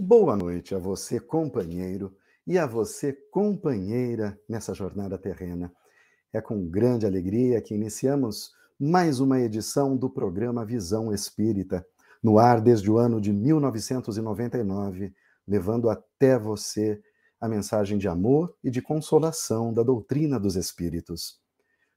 Boa noite a você, companheiro, e a você, companheira, nessa jornada terrena. É com grande alegria que iniciamos mais uma edição do programa Visão Espírita, no ar desde o ano de 1999, levando até você a mensagem de amor e de consolação da doutrina dos Espíritos.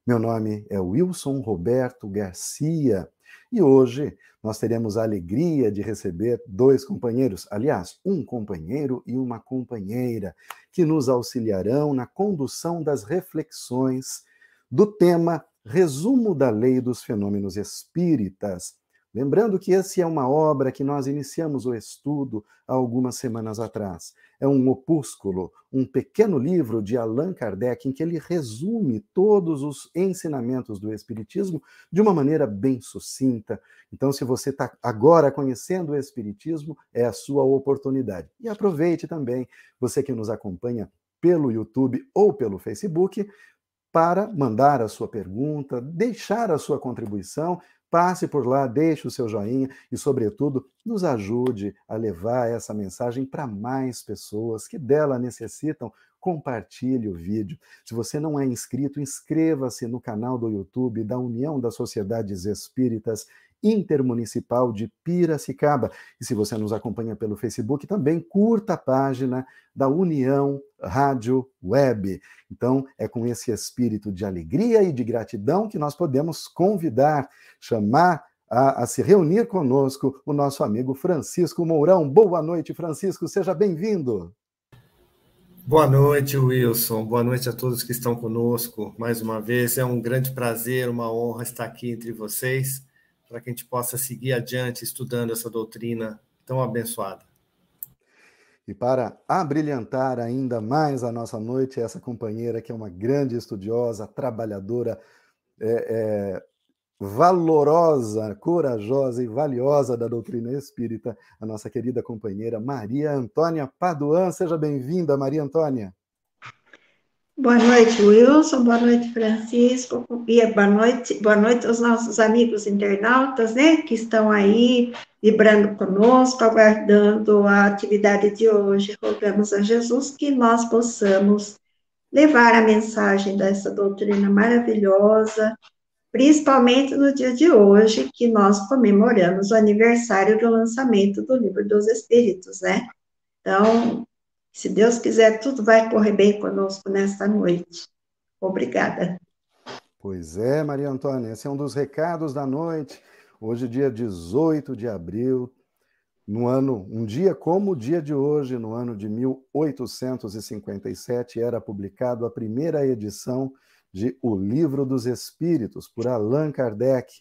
Meu nome é Wilson Roberto Garcia e hoje nós teremos a alegria de receber dois companheiros, aliás, um companheiro e uma companheira, que nos auxiliarão na condução das reflexões do tema Resumo da Lei dos Fenômenos Espíritas, Lembrando que essa é uma obra que nós iniciamos o estudo há algumas semanas atrás. É um opúsculo, um pequeno livro de Allan Kardec em que ele resume todos os ensinamentos do Espiritismo de uma maneira bem sucinta. Então, se você está agora conhecendo o Espiritismo, é a sua oportunidade. E aproveite também, você que nos acompanha pelo YouTube ou pelo Facebook, para mandar a sua pergunta, deixar a sua contribuição, Passe por lá, deixe o seu joinha e, sobretudo, nos ajude a levar essa mensagem para mais pessoas que dela necessitam. Compartilhe o vídeo. Se você não é inscrito, inscreva-se no canal do YouTube da União das Sociedades Espíritas Intermunicipal de Piracicaba. E se você nos acompanha pelo Facebook, também curta a página da União Rádio Web. Então, é com esse espírito de alegria e de gratidão que nós podemos convidar, chamar a, a, se reunir conosco o nosso amigo Francisco Mourão. Boa noite, Francisco, seja bem-vindo. Boa noite, Wilson. Boa noite a todos que estão conosco mais uma vez. É um grande prazer, uma honra estar aqui entre vocês para que a gente possa seguir adiante estudando essa doutrina tão abençoada. E para abrilhantar ainda mais a nossa noite, essa companheira que é uma grande estudiosa, trabalhadora, é, é, valorosa, corajosa e valiosa da doutrina espírita, a nossa querida companheira Maria Antônia Paduan. Seja bem-vinda, Maria Antônia. Boa noite, Wilson. Boa noite, Francisco. E boa noite, boa noite aos nossos amigos internautas, né, que estão aí vibrando conosco, aguardando a atividade de hoje. Rogamos a Jesus que nós possamos levar a mensagem dessa doutrina maravilhosa, principalmente no dia de hoje, que nós comemoramos o aniversário do lançamento do Livro dos Espíritos, né? Então, se Deus quiser, tudo vai correr bem conosco nesta noite. Obrigada. Pois é, Maria Antônia, esse é um dos recados da noite. Hoje, dia 18 de abril, no ano, um dia como o dia de hoje, no ano de 1857, era publicado a primeira edição de O Livro dos Espíritos, por Allan Kardec,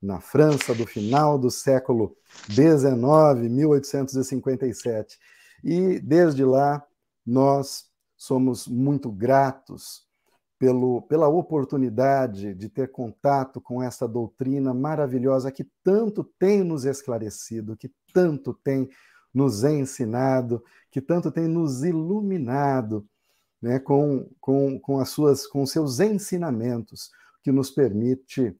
na França do final do século XIX, 1857. E desde lá nós somos muito gratos pelo, pela oportunidade de ter contato com essa doutrina maravilhosa que tanto tem nos esclarecido, que tanto tem nos ensinado, que tanto tem nos iluminado né, com, com, com, as suas, com seus ensinamentos, que nos permite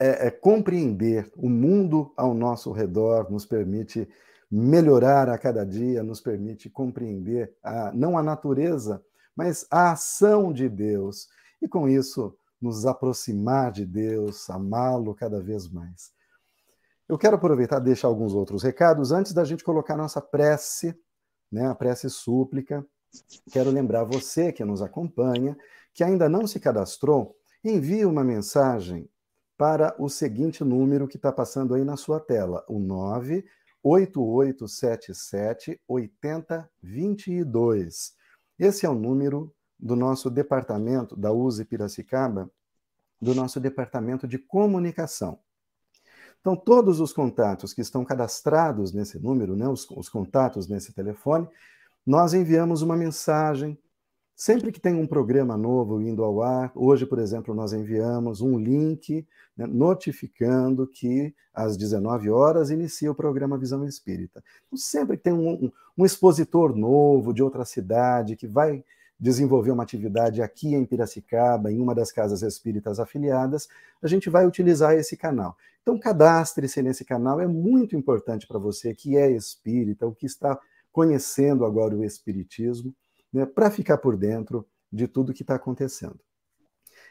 é, é, compreender o mundo ao nosso redor, nos permite melhorar a cada dia, nos permite compreender a, não a natureza, mas a ação de Deus. E com isso, nos aproximar de Deus, amá-lo cada vez mais. Eu quero aproveitar e deixar alguns outros recados antes da gente colocar nossa prece, né, a prece súplica. Quero lembrar você que nos acompanha, que ainda não se cadastrou, envie uma mensagem para o seguinte número que está passando aí na sua tela, o 9 8877 8022. Esse é o número do nosso departamento da USE Piracicaba, do nosso departamento de comunicação. Então, todos os contatos que estão cadastrados nesse número, né, os, os contatos nesse telefone, nós enviamos uma mensagem Sempre que tem um programa novo indo ao ar, hoje, por exemplo, nós enviamos um link né, notificando que às 19 horas inicia o programa Visão Espírita. Então, sempre que tem um, um, expositor novo de outra cidade que vai desenvolver uma atividade aqui em Piracicaba, em uma das casas espíritas afiliadas, a gente vai utilizar esse canal. Então, cadastre-se nesse canal, é muito importante para você que é espírita, ou que está conhecendo agora o Espiritismo, né, para ficar por dentro de tudo que está acontecendo.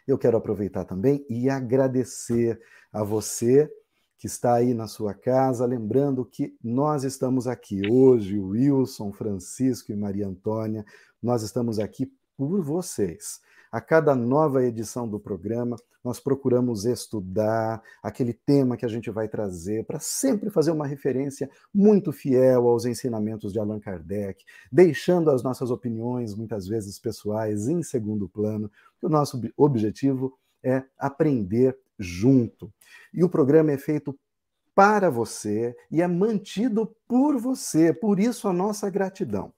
Eu quero aproveitar também e agradecer a você que está aí na sua casa, lembrando que nós estamos aqui hoje, Wilson, Francisco e Maria Antônia, nós estamos aqui por vocês. A cada nova edição do programa, nós procuramos estudar aquele tema que a gente vai trazer para sempre fazer uma referência muito fiel aos ensinamentos de Allan Kardec, deixando as nossas opiniões, muitas vezes pessoais, em segundo plano. O nosso objetivo é aprender junto. E o programa é feito para você e é mantido por você, por isso a nossa gratidão.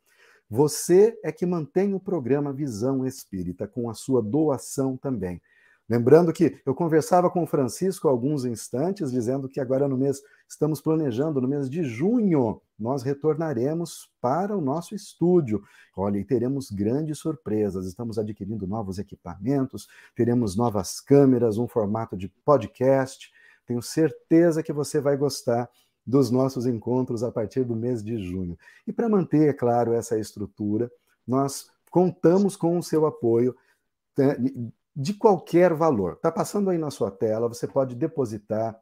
Você é que mantém o programa Visão Espírita com a sua doação também. Lembrando que eu conversava com o Francisco há alguns instantes, dizendo que agora no mês, estamos planejando, no mês de junho, nós retornaremos para o nosso estúdio. Olha, e teremos grandes surpresas. Estamos adquirindo novos equipamentos, teremos novas câmeras, um formato de podcast. Tenho certeza que você vai gostar dos nossos encontros a partir do mês de junho. E para manter, é claro, essa estrutura, nós contamos com o seu apoio né, de qualquer valor. Está passando aí na sua tela, você pode depositar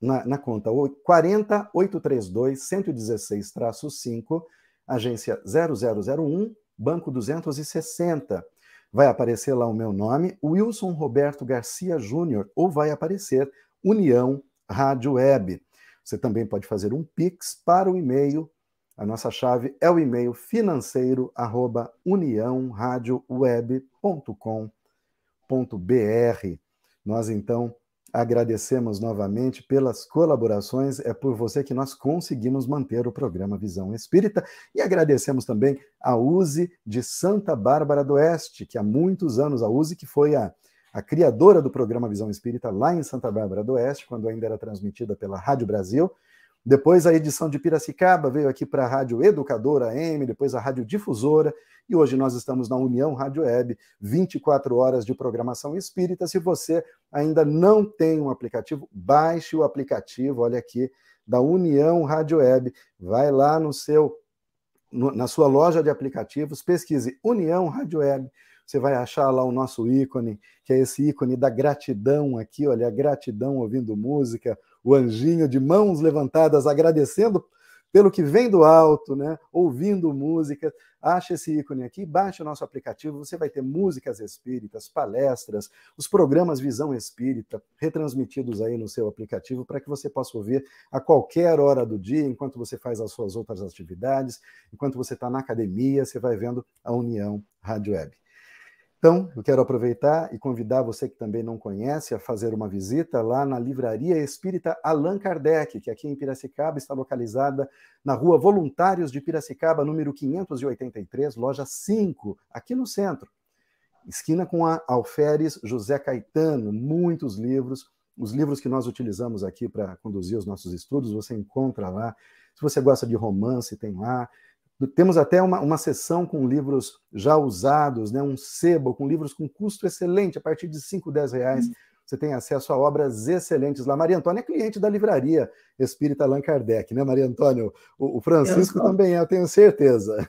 na, na conta 40832 116-5, agência 0001, banco 260. Vai aparecer lá o meu nome, Wilson Roberto Garcia Júnior, ou vai aparecer União Rádio Web. Você também pode fazer um Pix para o e-mail. A nossa chave é o e-mail financeiro arroba uniãoradioweb.com.br. Nós então agradecemos novamente pelas colaborações. É por você que nós conseguimos manter o programa Visão Espírita e agradecemos também a USE de Santa Bárbara do Oeste, que há muitos anos a USE que foi a a criadora do programa Visão Espírita lá em Santa Bárbara do Oeste, quando ainda era transmitida pela Rádio Brasil. Depois a edição de Piracicaba veio aqui para a Rádio Educadora AM, depois a Rádio Difusora, e hoje nós estamos na União Rádio Web, 24 horas de programação espírita. Se você ainda não tem um aplicativo, baixe o aplicativo, olha aqui, da União Rádio Web. Vai lá no seu na sua loja de aplicativos, pesquise União Rádio Web você vai achar lá o nosso ícone, que é esse ícone da gratidão aqui, olha, a gratidão ouvindo música, o anjinho de mãos levantadas agradecendo pelo que vem do alto, né? ouvindo música. Acha esse ícone aqui, baixe o nosso aplicativo, você vai ter músicas espíritas, palestras, os programas Visão Espírita retransmitidos aí no seu aplicativo para que você possa ouvir a qualquer hora do dia, enquanto você faz as suas outras atividades, enquanto você está na academia, você vai vendo a União Rádio Web. Então, eu quero aproveitar e convidar você que também não conhece a fazer uma visita lá na Livraria Espírita Allan Kardec, que aqui em Piracicaba está localizada na Rua Voluntários de Piracicaba, número 583, loja 5, aqui no centro. Esquina com a Alferes José Caetano, muitos livros. Os livros que nós utilizamos aqui para conduzir os nossos estudos, você encontra lá. Se você gosta de romance, tem lá. Temos até uma, uma sessão com livros já usados, né? um sebo com livros com custo excelente, a partir de 5, 10 reais. Uhum. Você tem acesso a obras excelentes lá. Maria Antônia é cliente da livraria Espírita Allan Kardec, né, Maria Antônia? O, o Francisco também é, eu tenho certeza.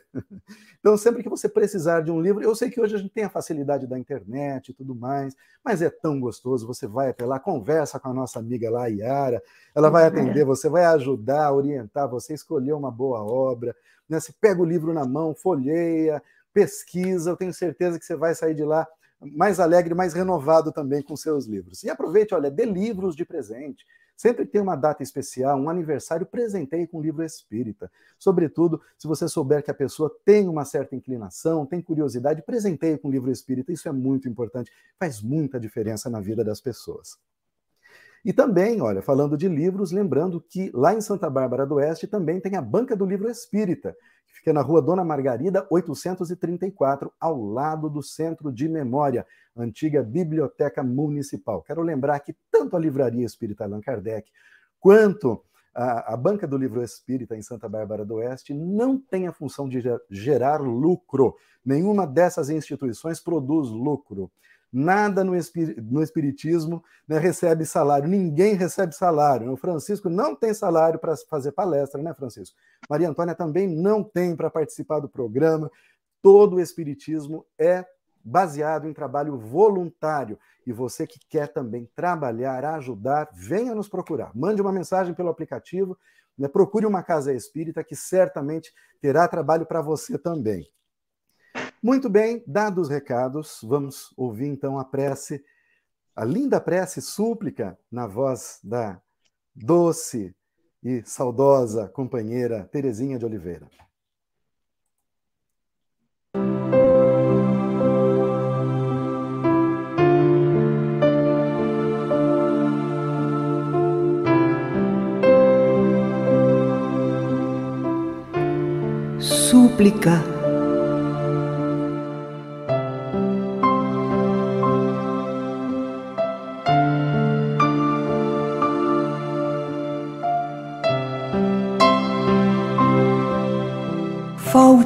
Então, sempre que você precisar de um livro, eu sei que hoje a gente tem a facilidade da internet e tudo mais, mas é tão gostoso. Você vai até lá, conversa com a nossa amiga lá, Yara, ela vai atender, você vai ajudar, orientar você, escolher uma boa obra. Né? Você pega o livro na mão, folheia, pesquisa, eu tenho certeza que você vai sair de lá mais alegre, mais renovado também com seus livros. E aproveite, olha, dê livros de presente. Sempre que tem uma data especial, um aniversário, presenteie com um livro espírita. Sobretudo, se você souber que a pessoa tem uma certa inclinação, tem curiosidade, presenteie com um livro espírita. Isso é muito importante, faz muita diferença na vida das pessoas. E também, olha, falando de livros, lembrando que lá em Santa Bárbara do Oeste também tem a Banca do Livro Espírita, que fica na rua Dona Margarida, 834, ao lado do Centro de Memória, antiga Biblioteca Municipal. Quero lembrar que tanto a Livraria Espírita Allan Kardec, quanto a, a, banca do livro espírita em Santa Bárbara do Oeste não tem a função de gerar lucro. Nenhuma dessas instituições produz lucro. Nada no, Espiritismo né, recebe salário, ninguém recebe salário. O Francisco não tem salário para fazer palestra, né, Francisco? Maria Antônia também não tem para participar do programa. Todo o Espiritismo é baseado em trabalho voluntário. E você que quer também trabalhar, ajudar, venha nos procurar. Mande uma mensagem pelo aplicativo, né? procure uma casa espírita que certamente terá trabalho para você também. Muito bem, dados os recados, vamos ouvir então a prece, a linda prece súplica na voz da doce e saudosa companheira Terezinha de Oliveira. Súplica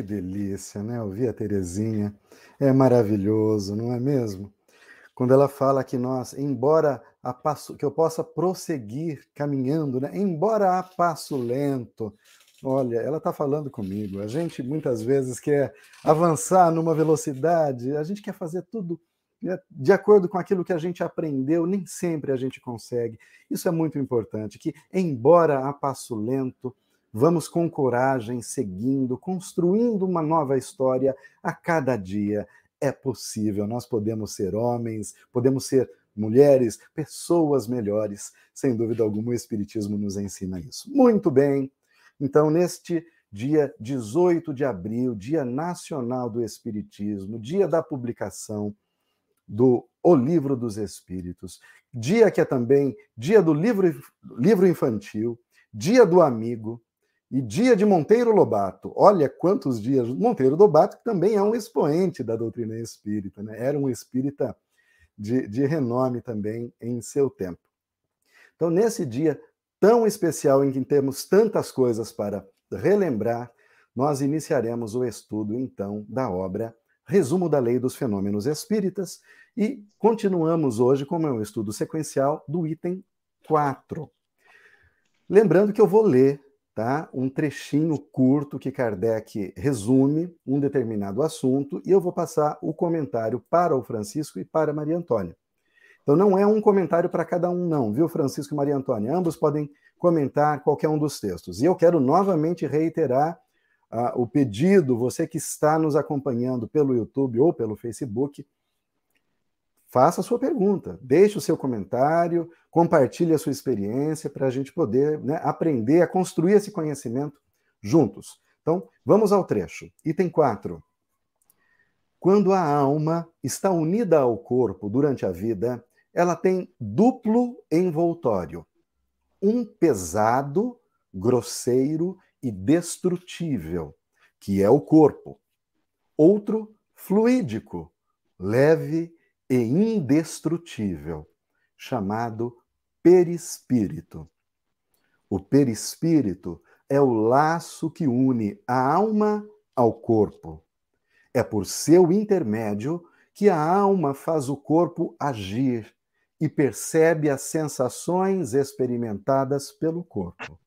Que delícia, né? Ouvir a Terezinha. É maravilhoso, não é mesmo? Quando ela fala que nós, embora a passo, que eu possa prosseguir caminhando, né? embora a passo lento, olha, ela está falando comigo. A gente muitas vezes quer avançar numa velocidade, a gente quer fazer tudo né, de acordo com aquilo que a gente aprendeu, nem sempre a gente consegue. Isso é muito importante, que embora a passo lento, Vamos com coragem, seguindo, construindo uma nova história a cada dia. É possível, nós podemos ser homens, podemos ser mulheres, pessoas melhores. Sem dúvida alguma, o Espiritismo nos ensina isso. Muito bem. Então, neste dia 18 de abril, Dia Nacional do Espiritismo, dia da publicação do O Livro dos Espíritos, dia que é também dia do livro, livro infantil, dia do amigo, e dia de Monteiro Lobato. Olha quantos dias. Monteiro Lobato também é um expoente da doutrina espírita, né? era um espírita de, de renome também em seu tempo. Então, nesse dia tão especial em que temos tantas coisas para relembrar, nós iniciaremos o estudo, então, da obra Resumo da Lei dos Fenômenos Espíritas e continuamos hoje, como é um estudo sequencial, do item 4. Lembrando que eu vou ler tá? um trechinho curto que Kardec resume um determinado assunto e eu vou passar o comentário para o Francisco e para Maria Antônia. Então não é um comentário para cada um, não, viu, Francisco e Maria Antônia? Ambos podem comentar qualquer um dos textos. E eu quero novamente reiterar uh, o pedido, você que está nos acompanhando pelo YouTube ou pelo Facebook, faça a sua pergunta, deixe o seu comentário, compartilhe a sua experiência para a gente poder né, aprender a construir esse conhecimento juntos. Então, vamos ao trecho. Item 4. Quando a alma está unida ao corpo durante a vida, ela tem duplo envoltório. Um pesado, grosseiro e destrutível, que é o corpo. Outro, fluídico, leve e indestrutível, chamado perispírito. O perispírito é o laço que une a alma ao corpo. É por seu intermédio que a alma faz o corpo agir e percebe as sensações experimentadas pelo corpo.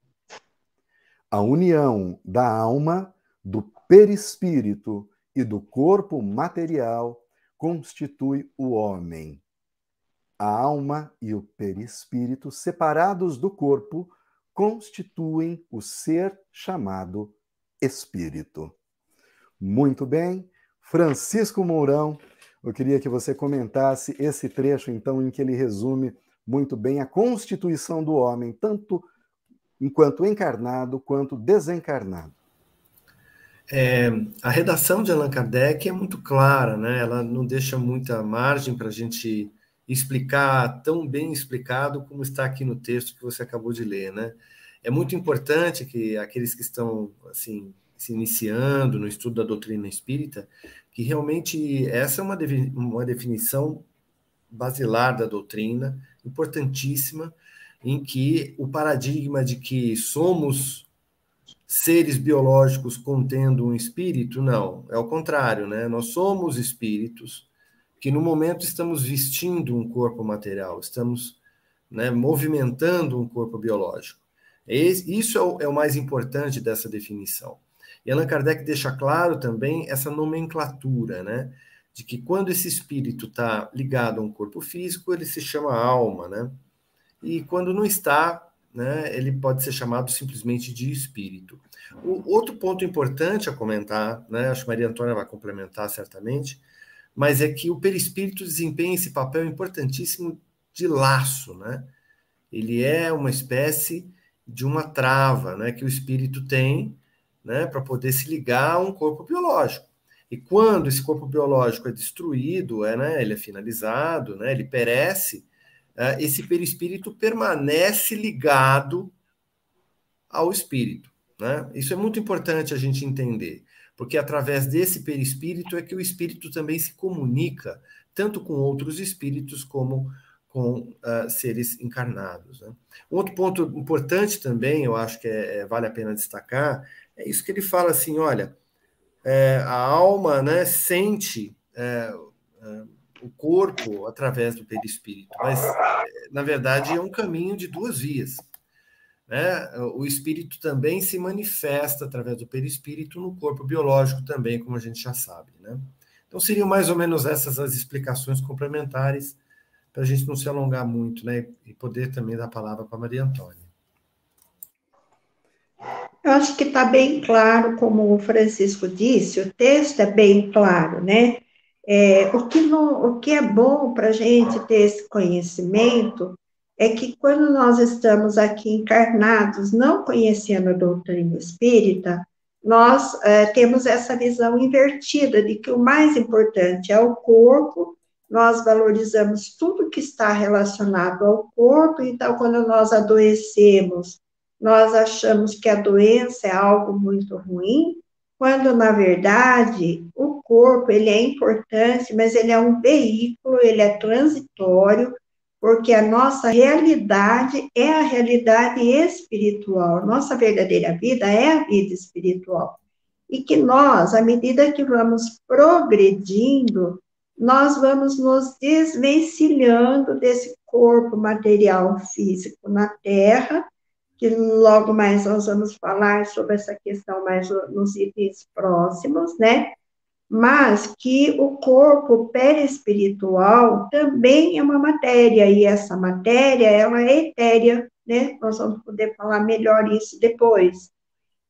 A união da alma, do perispírito e do corpo material constitui o homem. A alma e o perispírito, separados do corpo, constituem o ser chamado espírito. Muito bem, Francisco Mourão, eu queria que você comentasse esse trecho, então, em que ele resume muito bem a constituição do homem, tanto enquanto encarnado quanto desencarnado. É, a redação de Allan Kardec é muito clara, né? ela não deixa muita margem para a gente explicar tão bem explicado como está aqui no texto que você acabou de ler. Né? É muito importante que aqueles que estão assim se iniciando no estudo da doutrina espírita, que realmente essa é uma, uma definição basilar da doutrina, importantíssima, em que o paradigma de que somos seres biológicos contendo um espírito, não, é o contrário, né? Nós somos espíritos que no momento estamos vestindo um corpo material, estamos né, movimentando um corpo biológico. Isso é o, é o mais importante dessa definição. E Allan Kardec deixa claro também essa nomenclatura, né? De que quando esse espírito está ligado a um corpo físico, ele se chama alma, né? E quando não está, né, ele pode ser chamado simplesmente de espírito. O outro ponto importante a comentar, né, acho que Maria Antônia vai complementar certamente, mas é que o perispírito desempenha esse papel importantíssimo de laço, né? Ele é uma espécie de uma trava, né, que o espírito tem né, para poder se ligar a um corpo biológico. E quando esse corpo biológico é destruído, é, né, ele é finalizado, né, ele perece, esse perispírito permanece ligado ao espírito. Né? Isso é muito importante a gente entender, porque através desse perispírito é que o espírito também se comunica, tanto com outros espíritos como com uh, seres encarnados. Né? Outro ponto importante também, eu acho que é, é, vale a pena destacar, é isso que ele fala assim: olha, é, a alma né, sente é, é, o corpo através do perispírito, mas na verdade é um caminho de duas vias. Né? O espírito também se manifesta através do perispírito no corpo biológico também, como a gente já sabe. Né? Então seriam mais ou menos essas as explicações complementares para a gente não se alongar muito, né? E poder também dar a palavra para Maria Antônia. Eu acho que está bem claro, como o Francisco disse, o texto é bem claro, né? É, o, que não, o que é bom para a gente ter esse conhecimento é que quando nós estamos aqui encarnados, não conhecendo a doutrina espírita, nós é, temos essa visão invertida de que o mais importante é o corpo, nós valorizamos tudo que está relacionado ao corpo, então, quando nós adoecemos, nós achamos que a doença é algo muito ruim, quando na verdade o corpo ele é importante, mas ele é um veículo, ele é transitório, porque a nossa realidade é a realidade espiritual, nossa verdadeira vida é a vida espiritual. E que nós, à medida que vamos progredindo, nós vamos nos desvencilhando desse corpo material físico na Terra que logo mais nós vamos falar sobre essa questão mais nos itens próximos, né? Mas que o corpo perispiritual também é uma matéria, e essa matéria, ela é etérea, né? Nós vamos poder falar melhor isso depois.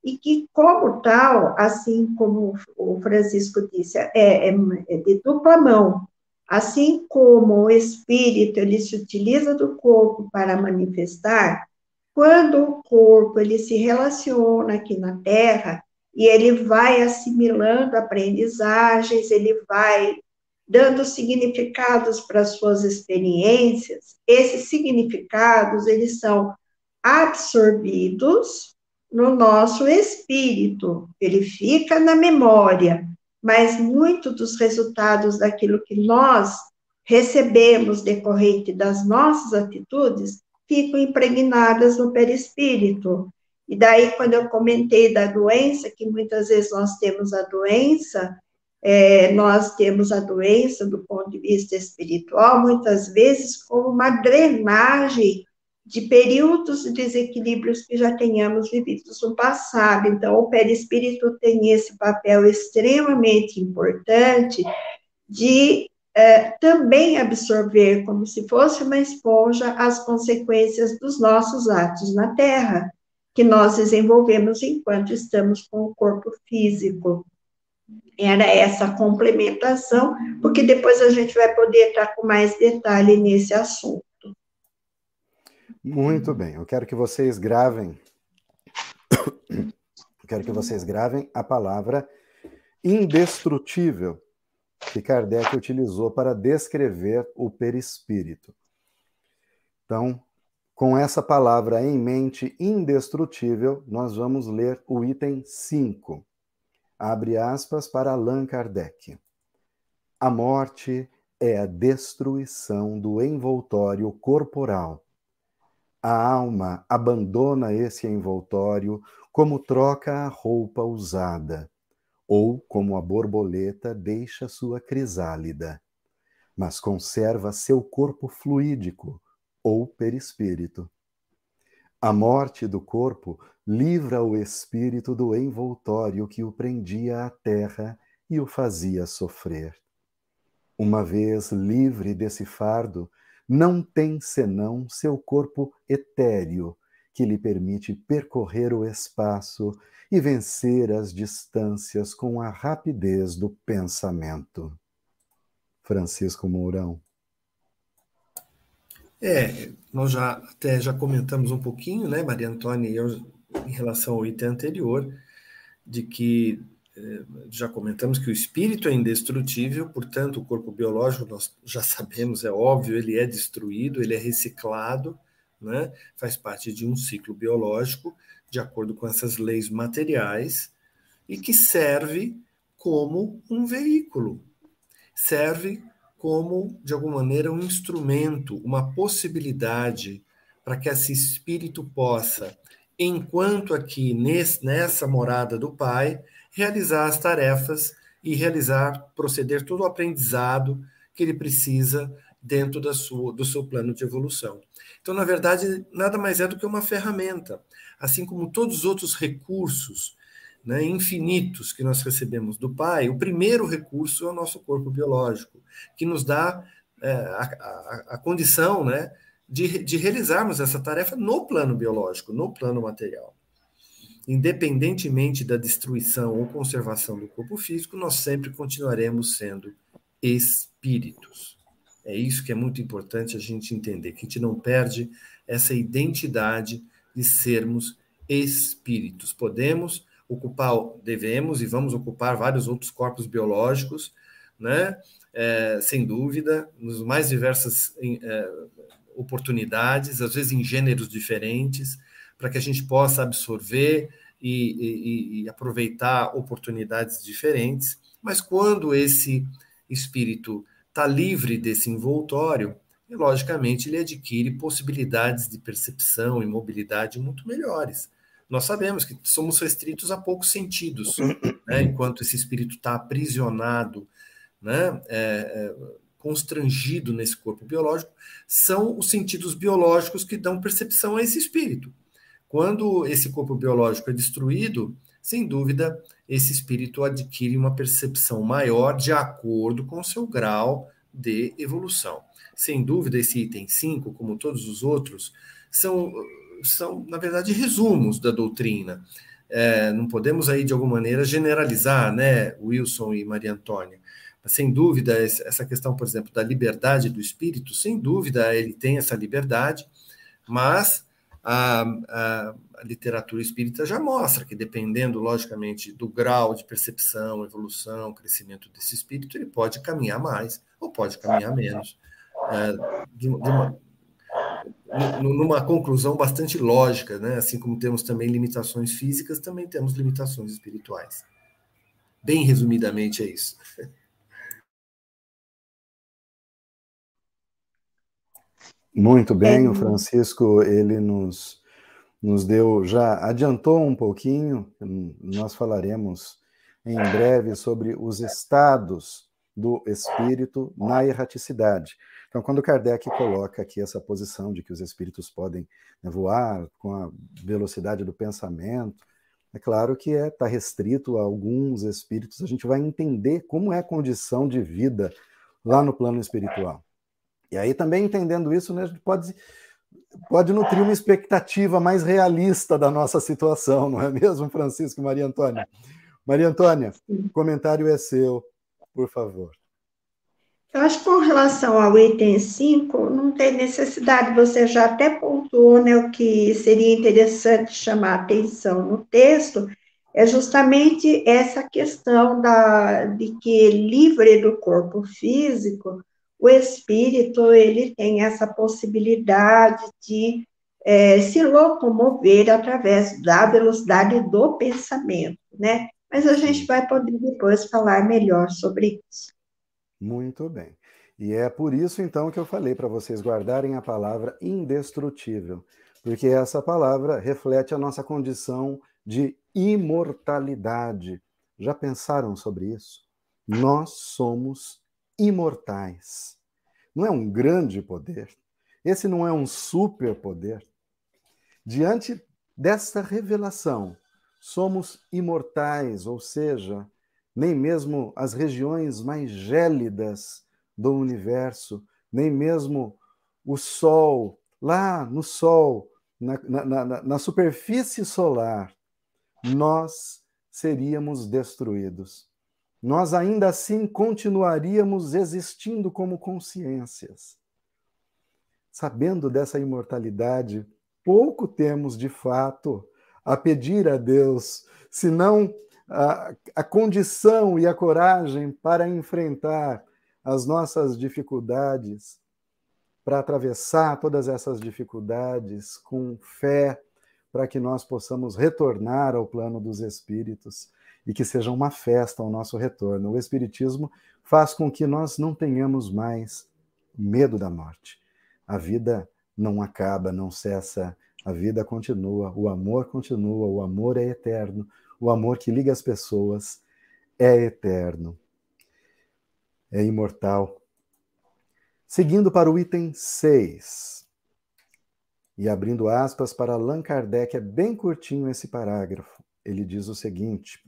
E que, como tal, assim como o Francisco disse, é, é, é de dupla mão, assim como o espírito, ele se utiliza do corpo para manifestar, quando o corpo ele se relaciona aqui na Terra e ele vai assimilando aprendizagens, ele vai dando significados para suas experiências, esses significados eles são absorvidos, no nosso espírito, ele fica na memória, mas muito dos resultados daquilo que nós recebemos decorrente das nossas atitudes ficam impregnadas no perispírito. E daí, quando eu comentei da doença, que muitas vezes nós temos a doença, é, nós temos a doença do ponto de vista espiritual, muitas vezes como uma drenagem de períodos de desequilíbrios que já tenhamos vividos no passado. Então, o perispírito tem esse papel extremamente importante de é, também absorver, como se fosse uma esponja, as consequências dos nossos atos na Terra, que nós desenvolvemos enquanto estamos com o corpo físico. Era essa complementação, porque depois a gente vai poder estar com mais detalhe nesse assunto. Muito bem, eu quero que vocês gravem. Eu quero que vocês gravem a palavra indestrutível que Kardec utilizou para descrever o perispírito. Então, com essa palavra em mente, indestrutível, nós vamos ler o item 5. Abre aspas para Allan Kardec. A morte é a destruição do envoltório corporal. A alma abandona esse envoltório como troca a roupa usada ou como a borboleta deixa sua crisálida, mas conserva seu corpo fluídico ou perispírito. A morte do corpo livra o espírito do envoltório que o prendia à terra e o fazia sofrer. Uma vez livre desse fardo, não tem senão seu corpo etéreo, que lhe permite percorrer o espaço e vencer as distâncias com a rapidez do pensamento. Francisco Mourão. É, nós já até já comentamos um pouquinho, né, Maria Antônia e eu, em relação ao item anterior, de que eh, já comentamos que o espírito é indestrutível, portanto, o corpo biológico, nós já sabemos, é óbvio, ele é destruído, ele é reciclado, né? faz parte de um ciclo biológico, de acordo com essas leis materiais, e que serve como um veículo, serve como, de alguma maneira, um instrumento, uma possibilidade para que esse espírito possa, enquanto aqui nesse, nessa morada do Pai, realizar as tarefas e realizar, proceder todo o aprendizado que ele precisa dentro da sua, do seu plano de evolução. Então, na verdade, nada mais é do que uma ferramenta, assim como todos os outros recursos né, infinitos que nós recebemos do Pai. O primeiro recurso é o nosso corpo biológico, que nos dá é, a, a, a, condição né, de, de realizarmos essa tarefa no plano biológico, no plano material. Independentemente da destruição ou conservação do corpo físico, nós sempre continuaremos sendo espíritos. É isso que é muito importante a gente entender, que a gente não perde essa identidade de sermos espíritos. Podemos ocupar, devemos e vamos ocupar vários outros corpos biológicos, né? É, sem dúvida, nos mais diversas é, oportunidades, às vezes em gêneros diferentes, para que a gente possa absorver e, e, e aproveitar oportunidades diferentes. Mas quando esse espírito está livre desse envoltório, e logicamente ele adquire possibilidades de percepção e mobilidade muito melhores. Nós sabemos que somos restritos a poucos sentidos, né? enquanto esse espírito está aprisionado, né? É, é, constrangido nesse corpo biológico, são os sentidos biológicos que dão percepção a esse espírito. Quando esse corpo biológico é destruído, sem dúvida, esse espírito adquire uma percepção maior de acordo com o seu grau de evolução. Sem dúvida, esse item 5, como todos os outros, são, são na verdade, resumos da doutrina. É, não podemos aí, de alguma maneira, generalizar, né, Wilson e Maria Antônia. Sem dúvida, essa questão, por exemplo, da liberdade do espírito, sem dúvida, ele tem essa liberdade, mas a, literatura espírita já mostra que, dependendo, logicamente, do grau de percepção, evolução, crescimento desse espírito, ele pode caminhar mais ou pode caminhar menos. É, de, de uma, numa conclusão bastante lógica, né? Assim como temos também limitações físicas, também temos limitações espirituais. Bem resumidamente é isso. Muito bem, é. o Francisco ele nos nos deu já adiantou um pouquinho. Nós falaremos em breve sobre os estados do espírito na erraticidade. Então, quando Kardec coloca aqui essa posição de que os espíritos podem né, voar com a velocidade do pensamento, é claro que está é, tá restrito a alguns espíritos. A gente vai entender como é a condição de vida lá no plano espiritual. E aí, também entendendo isso, né, a gente pode, pode nutrir uma expectativa mais realista da nossa situação, não é mesmo, Francisco e Maria Antônia? Maria Antônia, o comentário é seu, por favor. Eu acho que com relação ao item 5, não tem necessidade, você já até pontuou, né, o que seria interessante chamar atenção no texto, é justamente essa questão da, de que livre do corpo físico, o espírito, ele tem essa possibilidade de é, se locomover através da velocidade do pensamento, né? Mas a gente vai poder depois falar melhor sobre isso. Muito bem. E é por isso, então, que eu falei para vocês guardarem a palavra indestrutível, porque essa palavra reflete a nossa condição de imortalidade. Já pensaram sobre isso? Nós somos imortais. Não é um grande poder? Esse não é um superpoder? Diante dessa revelação, somos imortais, ou seja, nem mesmo as regiões mais gélidas do universo, nem mesmo o Sol, lá no Sol, na, na, na, na superfície solar, nós seríamos destruídos. Nós ainda assim continuaríamos existindo como consciências. Sabendo dessa imortalidade, pouco temos de fato a pedir a Deus, senão a, a condição e a coragem para enfrentar as nossas dificuldades, para atravessar todas essas dificuldades com fé, para que nós possamos retornar ao plano dos espíritos e que seja uma festa ao nosso retorno. O Espiritismo faz com que nós não tenhamos mais medo da morte. A vida não acaba, não cessa, a vida continua, o amor continua, o amor é eterno, o amor que liga as pessoas é eterno, é imortal. Seguindo para o item 6, e abrindo aspas para Allan Kardec, é bem curtinho esse parágrafo. Ele diz o seguinte: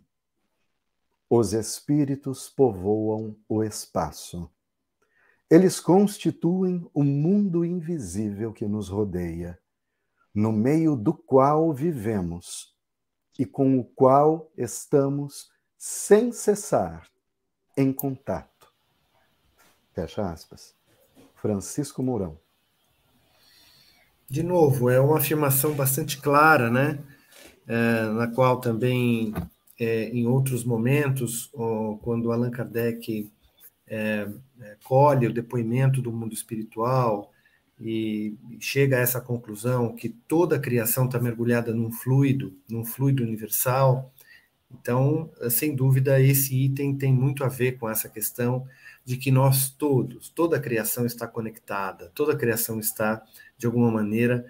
Os espíritos povoam o espaço. Eles constituem o mundo invisível que nos rodeia, no meio do qual vivemos e com o qual estamos sem cessar em contato. Fecha aspas. Francisco Mourão. De novo, é uma afirmação bastante clara, né? É, na qual também, é, em outros momentos, ó, quando Allan Kardec é, é colhe o depoimento do mundo espiritual, e chega a essa conclusão que toda a criação está mergulhada num fluido, num fluido universal. Então, sem dúvida, esse item tem muito a ver com essa questão de que nós todos, toda a criação está conectada, toda a criação está, de alguma maneira,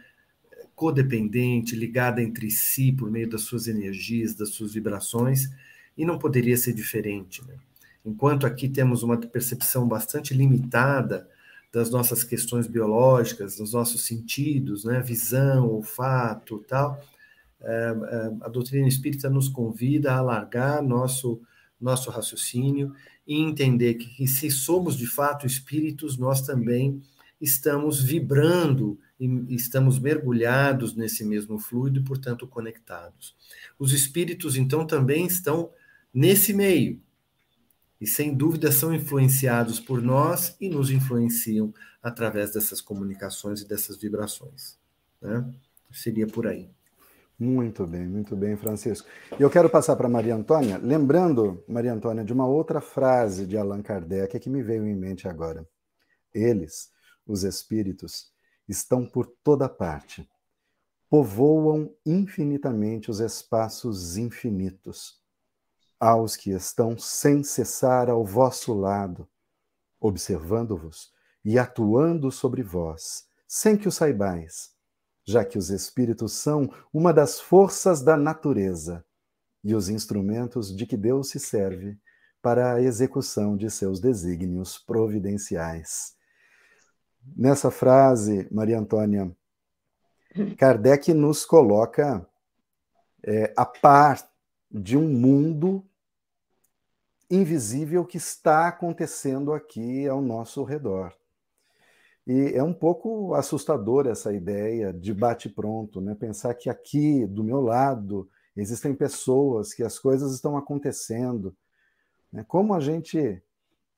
codependente, ligada entre si por meio das suas energias, das suas vibrações, e não poderia ser diferente. Né? Enquanto aqui temos uma percepção bastante limitada das nossas questões biológicas, dos nossos sentidos, né, visão, olfato, tal, é, é, a doutrina espírita nos convida a alargar nosso nosso raciocínio e entender que, que se somos de fato espíritos, nós também estamos vibrando e estamos mergulhados nesse mesmo fluido e, portanto, conectados. Os espíritos, então, também estão nesse meio, e sem dúvida são influenciados por nós e nos influenciam através dessas comunicações e dessas vibrações. Né? Seria por aí. Muito bem, muito bem, Francisco. E eu quero passar para Maria Antônia, lembrando, Maria Antônia, de uma outra frase de Allan Kardec que me veio em mente agora. Eles, os espíritos, estão por toda parte. Povoam infinitamente os espaços infinitos. Aos que estão sem cessar ao vosso lado, observando-vos e atuando sobre vós, sem que o saibais, já que os espíritos são uma das forças da natureza e os instrumentos de que Deus se serve para a execução de seus desígnios providenciais. Nessa frase, Maria Antônia, Kardec nos coloca é, a par de um mundo invisível que está acontecendo aqui ao nosso redor. E é um pouco assustador essa ideia de bate-pronto, né? Pensar que aqui, do meu lado, existem pessoas, que as coisas estão acontecendo, né? Como a gente,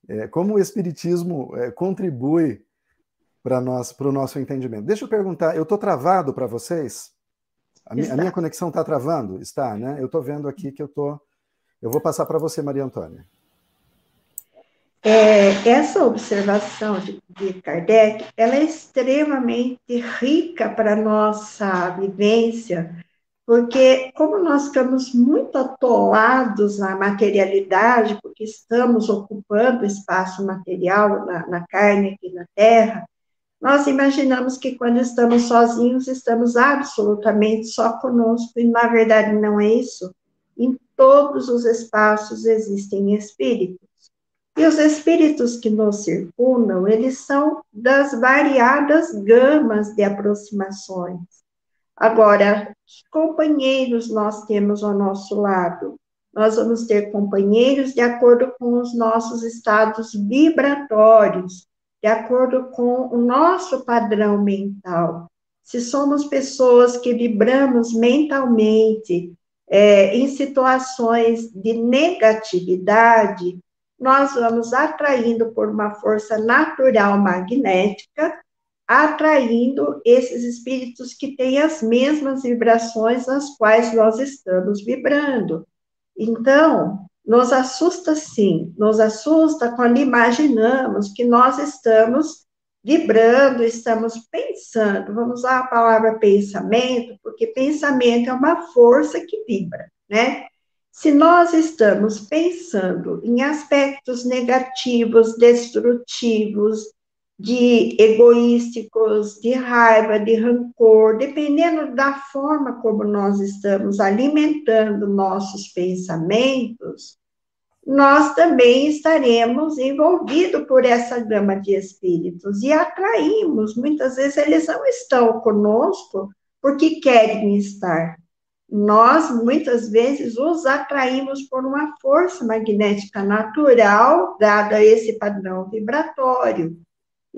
é, como o Espiritismo é, contribui para o nosso entendimento. Deixa eu perguntar, eu estou travado para vocês? A, mi, a, minha conexão está travando? Está, né? Eu estou vendo aqui que eu estou. Eu vou passar para você, Maria Antônia. É, essa observação de, de, Kardec, ela é extremamente rica para nossa vivência, porque como nós ficamos muito atolados na materialidade, porque estamos ocupando espaço material na, na carne aqui na Terra, nós imaginamos que quando estamos sozinhos, estamos absolutamente só conosco, e na verdade não é isso. Em todos os espaços existem espíritos. E os espíritos que nos circundam, eles são das variadas gamas de aproximações. Agora, que companheiros nós temos ao nosso lado? Nós vamos ter companheiros de acordo com os nossos estados vibratórios, de acordo com o nosso padrão mental. Se somos pessoas que vibramos mentalmente é, em situações de negatividade, nós vamos atraindo por uma força natural magnética atraindo esses espíritos que têm as mesmas vibrações nas quais nós estamos vibrando. Então, nos assusta sim, nos assusta quando imaginamos que nós estamos vibrando, estamos pensando, vamos usar a palavra pensamento, porque pensamento é uma força que vibra, né? Se nós estamos pensando em aspectos negativos, destrutivos, de egoísticos, de raiva, de rancor, dependendo da forma como nós estamos alimentando nossos pensamentos, nós também estaremos envolvidos por essa gama de espíritos e atraímos. Muitas vezes eles não estão conosco porque querem estar. Nós, muitas vezes, os atraímos por uma força magnética natural, dada a esse padrão vibratório.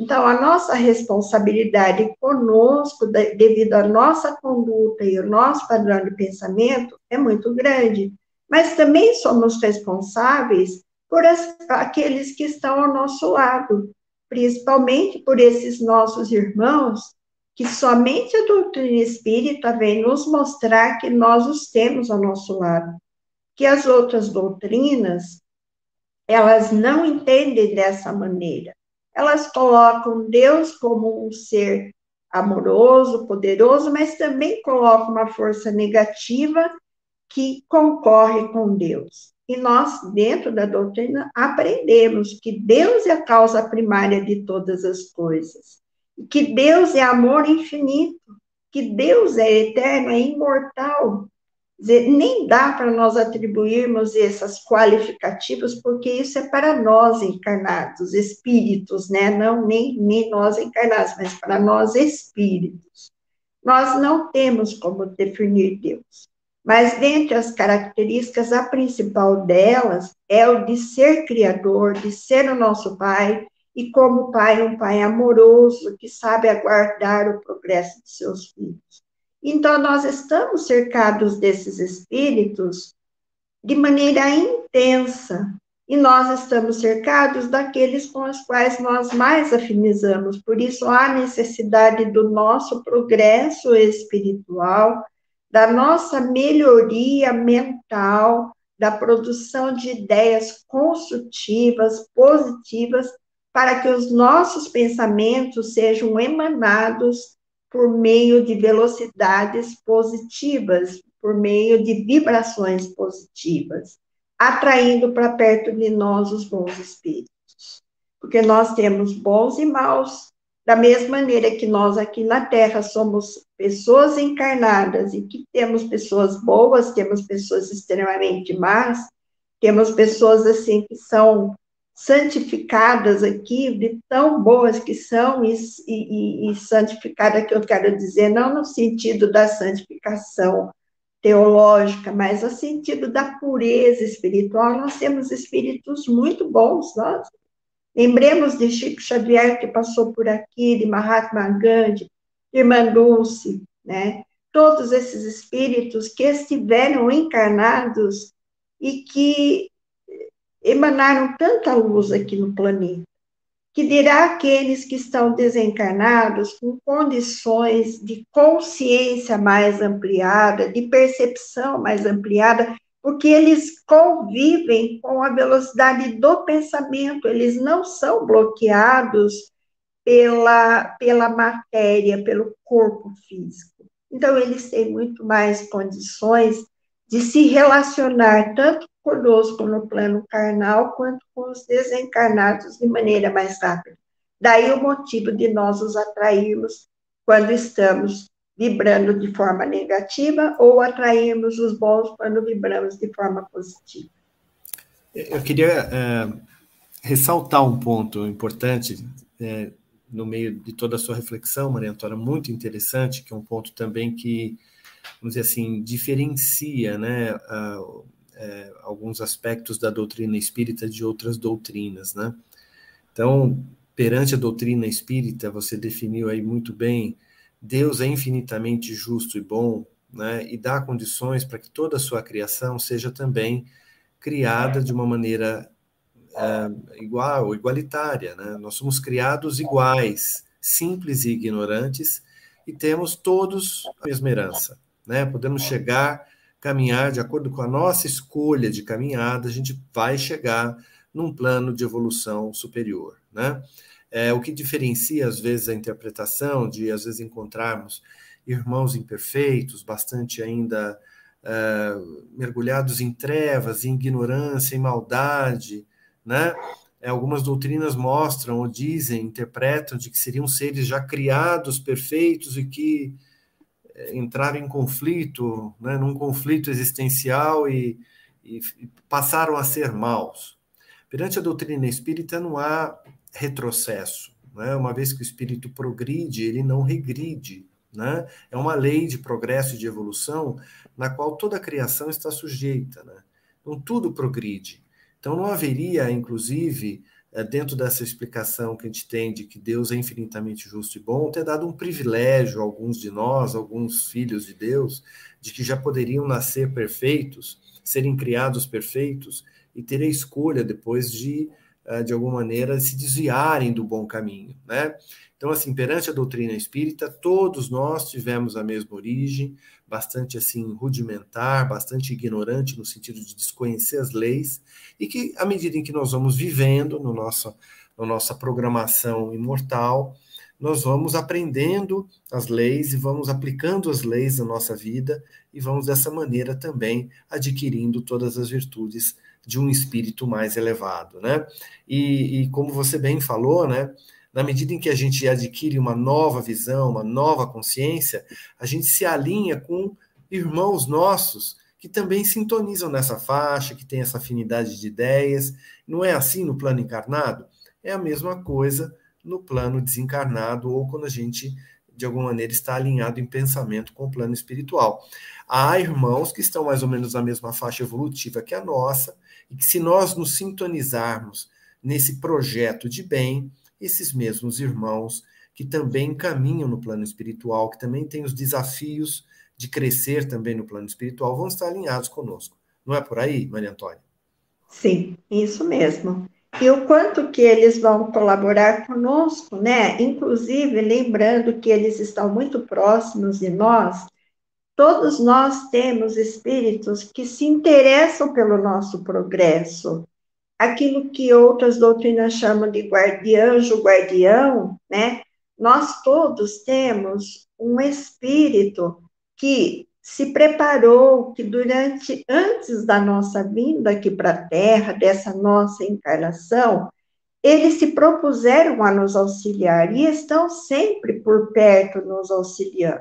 Então, a nossa responsabilidade conosco, devido à nossa conduta e ao nosso padrão de pensamento, é muito grande. Mas também somos responsáveis por as, aqueles que estão ao nosso lado, principalmente por esses nossos irmãos, que somente a doutrina espírita vem nos mostrar que nós os temos ao nosso lado. Que as outras doutrinas, elas não entendem dessa maneira elas colocam Deus como um ser amoroso, poderoso, mas também colocam uma força negativa que concorre com Deus. E nós, dentro da doutrina, aprendemos que Deus é a causa primária de todas as coisas, que Deus é amor infinito, que Deus é eterno, é imortal, dizer, nem dá para nós atribuirmos essas qualificativas, porque isso é para nós encarnados, espíritos, né? Não nem, nem nós encarnados, mas para nós espíritos. Nós não temos como definir Deus. Mas dentre as características, a principal delas é o de ser criador, de ser o nosso pai, e como pai, um pai amoroso que sabe aguardar o progresso de seus filhos. Então, nós estamos cercados desses espíritos de maneira intensa, e nós estamos cercados daqueles com os quais nós mais afinizamos. Por isso, há necessidade do nosso progresso espiritual, da nossa melhoria mental, da produção de ideias construtivas, positivas, para que os nossos pensamentos sejam emanados por meio de velocidades positivas, por meio de vibrações positivas, atraindo para perto de nós os bons espíritos. Porque nós temos bons e maus, da mesma maneira que nós aqui na Terra somos pessoas encarnadas e que temos pessoas boas, temos pessoas extremamente más, temos pessoas assim que são santificadas aqui, de tão boas que são, e, e, e santificada que eu quero dizer, não no sentido da santificação teológica, mas no sentido da pureza espiritual, nós temos espíritos muito bons, nós. Lembremos de Chico Xavier, que passou por aqui, de Mahatma Gandhi, Irmã Dulce, né? Todos esses espíritos que estiveram encarnados e que emanaram tanta luz aqui no planeta, que dirá aqueles que estão desencarnados com condições de consciência mais ampliada, de percepção mais ampliada, porque eles convivem com a velocidade do pensamento, eles não são bloqueados pela, pela matéria, pelo corpo físico. Então, eles têm muito mais condições de se relacionar tanto conosco no plano carnal, quanto com os desencarnados de maneira mais rápida. Daí o motivo de nós os atrairmos quando estamos vibrando de forma negativa ou atrairmos os bons quando vibramos de forma positiva. Eu queria é, ressaltar um ponto importante é, no meio de toda a sua reflexão, Maria Antônia, muito interessante, que é um ponto também que, vamos dizer assim, diferencia né, a, é, alguns aspectos da doutrina espírita de outras doutrinas, né? Então, perante a doutrina espírita, você definiu aí muito bem, Deus é infinitamente justo e bom, né? E dá condições para que toda a sua criação seja também criada de uma maneira é, igual, igualitária, né? Nós somos criados iguais, simples e ignorantes, e temos todos a mesma herança, né? Podemos chegar caminhar de acordo com a nossa escolha de caminhada, a gente vai chegar num plano de evolução superior, né? É, o que diferencia, às vezes, a interpretação de, às vezes, encontrarmos irmãos imperfeitos, bastante ainda é, mergulhados em trevas, em ignorância, em maldade, né? É, algumas doutrinas mostram ou dizem, interpretam de que seriam seres já criados perfeitos e que entraram em conflito, né, num conflito existencial e, e, passaram a ser maus. Perante a doutrina espírita não há retrocesso. Né? Uma vez que o espírito progride, ele não regride. Né? É uma lei de progresso e de evolução na qual toda a criação está sujeita. Né? Então, tudo progride. Então, não haveria, inclusive, dentro dessa explicação que a gente tem de que Deus é infinitamente justo e bom, ter dado um privilégio a alguns de nós, alguns filhos de Deus, de que já poderiam nascer perfeitos, serem criados perfeitos e ter a escolha depois de, é, de alguma maneira, se desviarem do bom caminho, né? Então, assim, perante a doutrina espírita, todos nós tivemos a mesma origem, bastante assim rudimentar, bastante ignorante no sentido de desconhecer as leis, e que à medida em que nós vamos vivendo no nosso, na nossa programação imortal, nós vamos aprendendo as leis e vamos aplicando as leis na nossa vida e vamos dessa maneira também adquirindo todas as virtudes de um espírito mais elevado, né? E, e como você bem falou, né? Na medida em que a gente adquire uma nova visão, uma nova consciência, a gente se alinha com irmãos nossos que também sintonizam nessa faixa, que tem essa afinidade de ideias. Não é assim no plano encarnado? É a mesma coisa no plano desencarnado ou quando a gente, de alguma maneira, está alinhado em pensamento com o plano espiritual. Há irmãos que estão mais ou menos na mesma faixa evolutiva que a nossa, e que se nós nos sintonizarmos nesse projeto de bem, esses mesmos irmãos que também caminham no plano espiritual, que também têm os desafios de crescer também no plano espiritual, vão estar alinhados conosco. Não é por aí, Maria Antônia? Sim, isso mesmo. E o quanto que eles vão colaborar conosco, né? Inclusive, lembrando que eles estão muito próximos de nós, todos nós temos espíritos que se interessam pelo nosso progresso, aquilo que outras doutrinas chamam de guardianjo, guardião, né? Nós todos temos um espírito que se preparou, que durante, antes da nossa vinda aqui para a Terra, dessa nossa encarnação, eles se propuseram a nos auxiliar e estão sempre por perto nos auxiliando.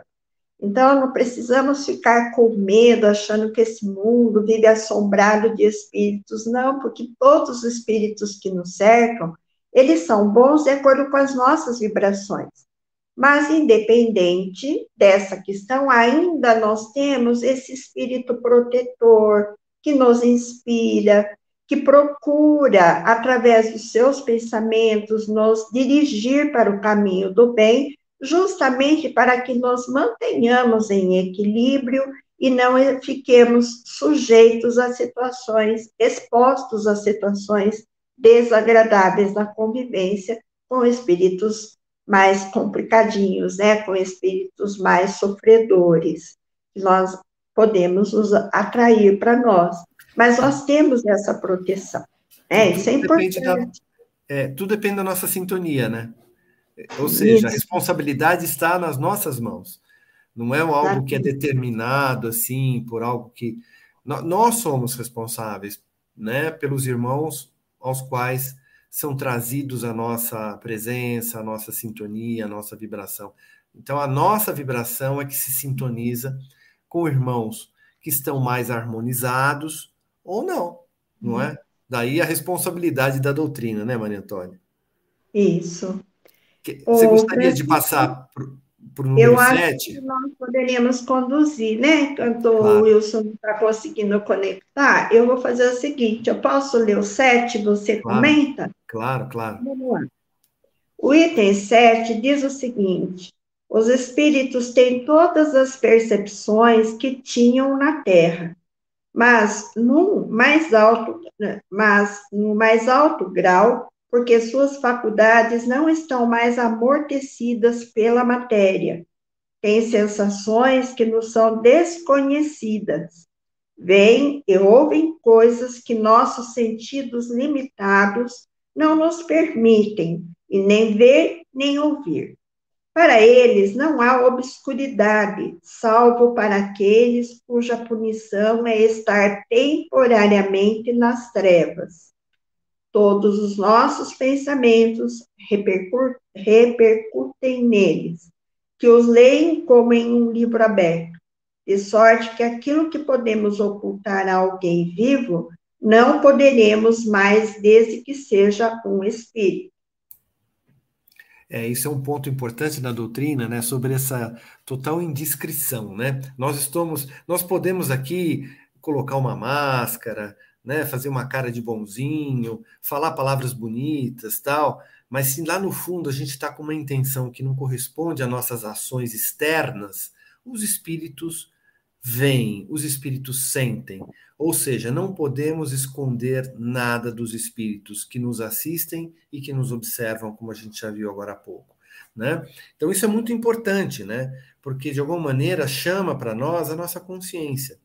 Então, não precisamos ficar com medo, achando que esse mundo vive assombrado de espíritos, não, porque todos os espíritos que nos cercam, eles são bons de acordo com as nossas vibrações. Mas, independente dessa questão, ainda nós temos esse espírito protetor que nos inspira, que procura, através dos seus pensamentos, nos dirigir para o caminho do bem, justamente para que nos mantenhamos em equilíbrio e não fiquemos sujeitos a situações, expostos a situações desagradáveis na convivência com espíritos mais complicadinhos, né, com espíritos mais sofredores, que nós podemos nos atrair para nós. Mas nós temos essa proteção. É, isso é importante. Da, é, tudo depende da nossa sintonia, né? Ou seja, a responsabilidade está nas nossas mãos. Não é algo que é determinado assim por algo que nós somos responsáveis, né, pelos irmãos aos quais são trazidos a nossa presença, a nossa sintonia, a nossa vibração. Então a nossa vibração é que se sintoniza com irmãos que estão mais harmonizados ou não, não é? Uhum. Daí a responsabilidade da doutrina, né, Maria Antônia? Isso. Você gostaria de passar para o número 7? Eu 7? acho que nós poderíamos conduzir, né? Enquanto claro. o Wilson não está conseguindo conectar, eu vou fazer o seguinte: eu posso ler o 7, você claro. comenta? Claro, claro. Vamos lá. O item 7 diz o seguinte: os espíritos têm todas as percepções que tinham na Terra, mas no mais alto, mas no mais alto grau porque suas faculdades não estão mais amortecidas pela matéria. Tem sensações que nos são desconhecidas. Veem e ouvem coisas que nossos sentidos limitados não nos permitem, e nem ver nem ouvir. Para eles não há obscuridade, salvo para aqueles cuja punição é estar temporariamente nas trevas Todos os nossos pensamentos repercutem neles, que os leem como em um livro aberto, de sorte que aquilo que podemos ocultar a alguém vivo, não poderemos mais, desde que seja um espírito. É, isso é um ponto importante na doutrina, né, sobre essa total indiscrição, né? Nós estamos, nós podemos aqui colocar uma máscara, né, fazer uma cara de bonzinho, falar palavras bonitas, tal, mas se lá no fundo a gente está com uma intenção que não corresponde às nossas ações externas, os espíritos veem, os espíritos sentem. Ou seja, não podemos esconder nada dos espíritos que nos assistem e que nos observam, como a gente já viu agora há pouco. Né? Então, isso é muito importante, né? porque de alguma maneira chama para nós a nossa consciência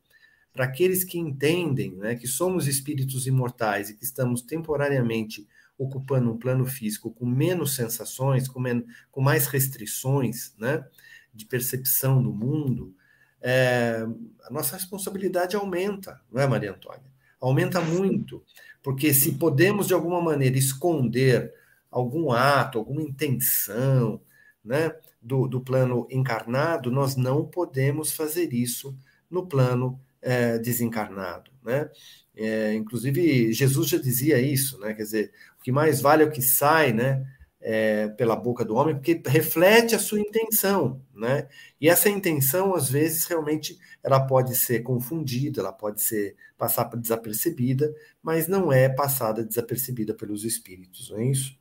para aqueles que entendem né, que somos espíritos imortais e que estamos temporariamente ocupando um plano físico com menos sensações, com, men com mais restrições né, de percepção do mundo, é, a nossa responsabilidade aumenta, não é, Maria Antônia? Aumenta muito, porque se podemos, de alguma maneira, esconder algum ato, alguma intenção né, do, do plano encarnado, nós não podemos fazer isso no plano é, desencarnado, né? É, inclusive Jesus já dizia isso, né? Quer dizer, o que mais vale é o que sai, né? É, pela boca do homem, porque reflete a sua intenção, né? E essa intenção, às vezes, realmente, ela pode ser confundida, ela pode ser passar desapercebida, mas não é passada desapercebida pelos espíritos, não é isso?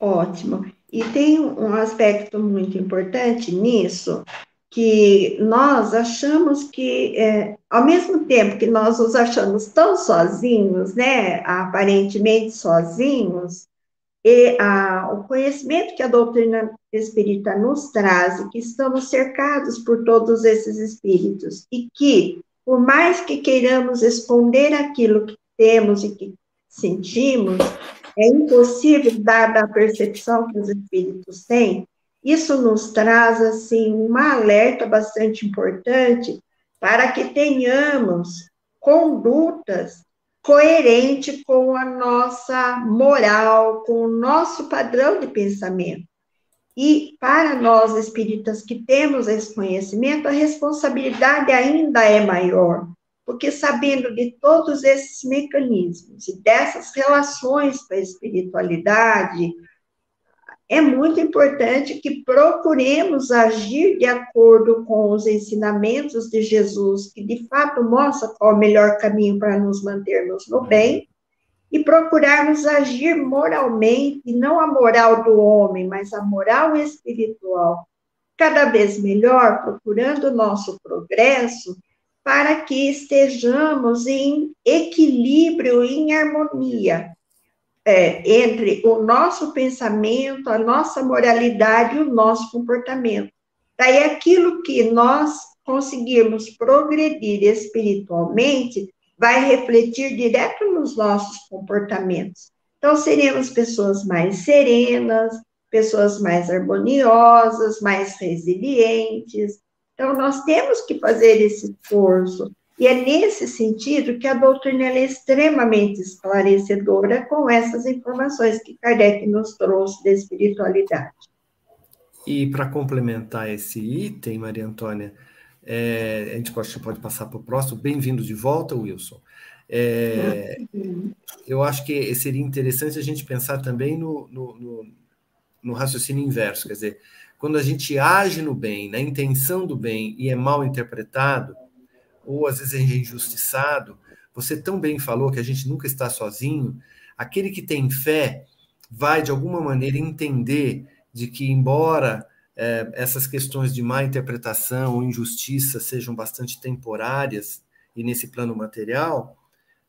Ótimo. E tem um aspecto muito importante nisso, que nós achamos que, é, ao mesmo tempo que nós nos achamos tão sozinhos, né, aparentemente sozinhos, e a, o conhecimento que a doutrina espírita nos traz, que estamos cercados por todos esses espíritos, e que, por mais que queiramos esconder aquilo que temos e que sentimos, é impossível, dada a percepção que os espíritos têm, isso nos traz, assim, um alerta bastante importante para que tenhamos condutas coerentes com a nossa moral, com o nosso padrão de pensamento. E para nós espíritas que temos esse conhecimento, a responsabilidade ainda é maior, porque sabendo de todos esses mecanismos e dessas relações com a espiritualidade, é muito importante que procuremos agir de acordo com os ensinamentos de Jesus, que de fato mostra qual é o melhor caminho para nos mantermos no bem, e procurarmos agir moralmente, não a moral do homem, mas a moral espiritual, cada vez melhor, procurando o nosso progresso, para que estejamos em equilíbrio, em harmonia é, entre o nosso pensamento, a nossa moralidade e o nosso comportamento. Daí aquilo que nós conseguirmos progredir espiritualmente vai refletir direto nos nossos comportamentos. Então, seremos pessoas mais serenas, pessoas mais harmoniosas, mais resilientes. Então, nós temos que fazer esse esforço e é nesse sentido que a doutrina é extremamente esclarecedora com essas informações que Kardec nos trouxe da espiritualidade. E para complementar esse item, Maria Antônia, é, a gente pode, pode passar para o próximo. Bem-vindo de volta, Wilson. É, eu acho que seria interessante a gente pensar também no, no, no, no raciocínio inverso, quer dizer, quando a gente age no bem, na intenção do bem e é mal interpretado, ou às vezes é injustiçado. Você tão bem falou que a gente nunca está sozinho. Aquele que tem fé vai, de alguma maneira, entender de que, embora é, essas questões de má interpretação ou injustiça sejam bastante temporárias e nesse plano material,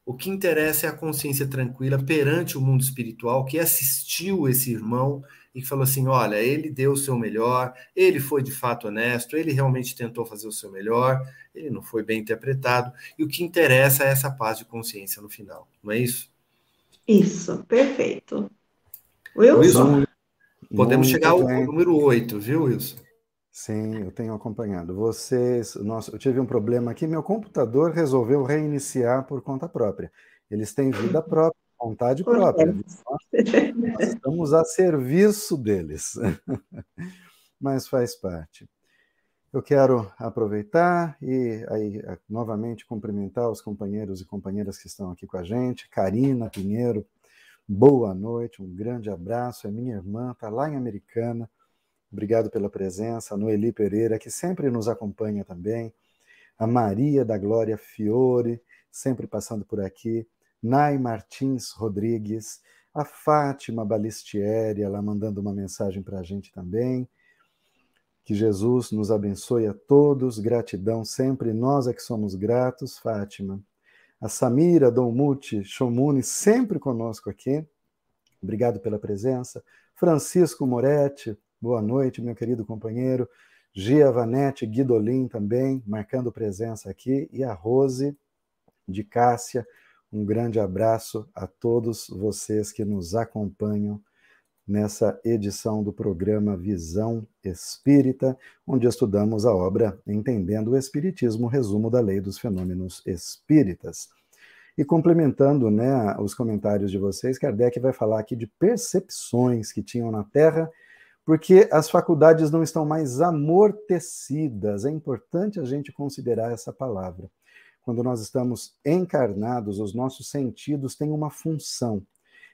o que interessa é a consciência tranquila perante o mundo espiritual que assistiu esse irmão e que falou assim: olha, ele deu o seu melhor, ele foi de fato honesto, ele realmente tentou fazer o seu melhor, ele não foi bem interpretado, e o que interessa é essa paz de consciência no final, não é isso? Isso, perfeito. Wilson? Wilson podemos chegar ao bem. número 8, viu, Wilson? Sim, eu tenho acompanhado. Vocês, nossa, eu tive um problema aqui, meu computador resolveu reiniciar por conta própria. Eles têm vida própria vontade própria. Nós estamos a serviço deles. Mas faz parte. Eu quero aproveitar e aí novamente cumprimentar os companheiros e companheiras que estão aqui com a gente. Karina Pinheiro, boa noite, um grande abraço. É minha irmã, está lá em Americana. Obrigado pela presença. A Noeli Pereira, que sempre nos acompanha também. A Maria da Glória Fiore, sempre passando por aqui. Nai Martins Rodrigues, a Fátima Balistieri, ela mandando uma mensagem para a gente também. Que Jesus nos abençoe a todos, gratidão sempre, nós é que somos gratos, Fátima. A Samira Donmuti Chomuni, sempre conosco aqui, obrigado pela presença. Francisco Moretti, boa noite, meu querido companheiro. Gia Vanete Guidolin também, marcando presença aqui. E a Rose de Cássia, um grande abraço a todos vocês que nos acompanham nessa edição do programa Visão Espírita, onde estudamos a obra Entendendo o Espiritismo, resumo da lei dos fenômenos espíritas. E complementando né, os comentários de vocês, Kardec vai falar aqui de percepções que tinham na Terra, porque as faculdades não estão mais amortecidas. É importante a gente considerar essa palavra quando nós estamos encarnados, os nossos sentidos têm uma função.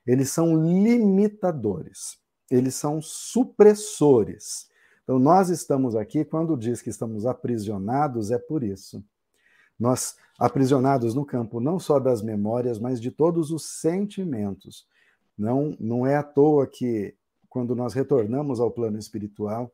Eles são limitadores, eles são supressores. Então, nós estamos aqui, quando diz que estamos aprisionados, é por isso. Nós, aprisionados no campo não só das memórias, mas de todos os sentimentos. Não, não é à toa que, quando nós retornamos ao plano espiritual,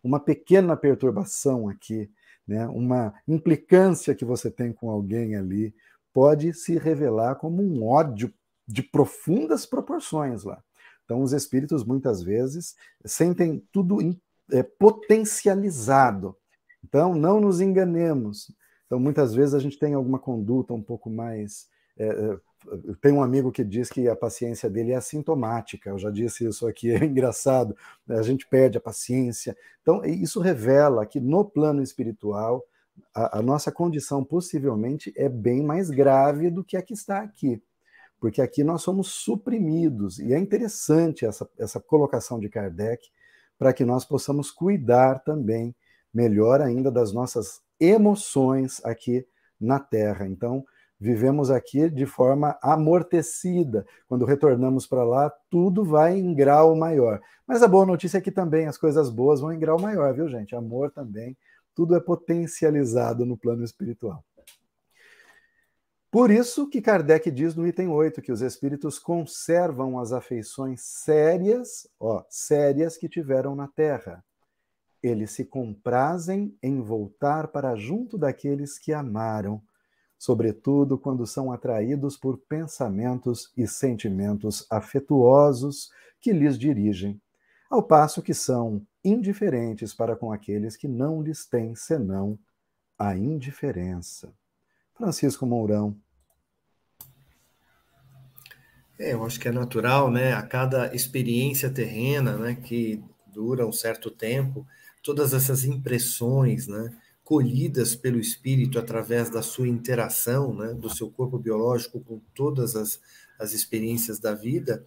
uma pequena perturbação aqui né, uma implicância que você tem com alguém ali, pode se revelar como um ódio de profundas proporções lá. Então, os espíritos muitas vezes sentem tudo é, potencializado. Então, não nos enganemos. Então, muitas vezes a gente tem alguma conduta um pouco mais é, tem um amigo que diz que a paciência dele é assintomática. Eu já disse isso aqui, é engraçado. Né? A gente perde a paciência. Então, isso revela que no plano espiritual, a, a nossa condição possivelmente é bem mais grave do que a que está aqui. Porque aqui nós somos suprimidos. E é interessante essa, essa colocação de Kardec para que nós possamos cuidar também, melhor ainda, das nossas emoções aqui na Terra. Então, vivemos aqui de forma amortecida. Quando retornamos para lá, tudo vai em grau maior. Mas a boa notícia é que também as coisas boas vão em grau maior, viu, gente? Amor também, tudo é potencializado no plano espiritual. Por isso que Kardec diz no item 8 que os espíritos conservam as afeições sérias, ó, sérias que tiveram na terra. Eles se comprazem em voltar para junto daqueles que amaram sobretudo quando são atraídos por pensamentos e sentimentos afetuosos que lhes dirigem, ao passo que são indiferentes para com aqueles que não lhes têm senão a indiferença. Francisco Mourão. É, eu acho que é natural, né? A cada experiência terrena, né, que dura um certo tempo, todas essas impressões, né, colhidas pelo espírito através da sua interação, né, do seu corpo biológico com todas as, as experiências da vida,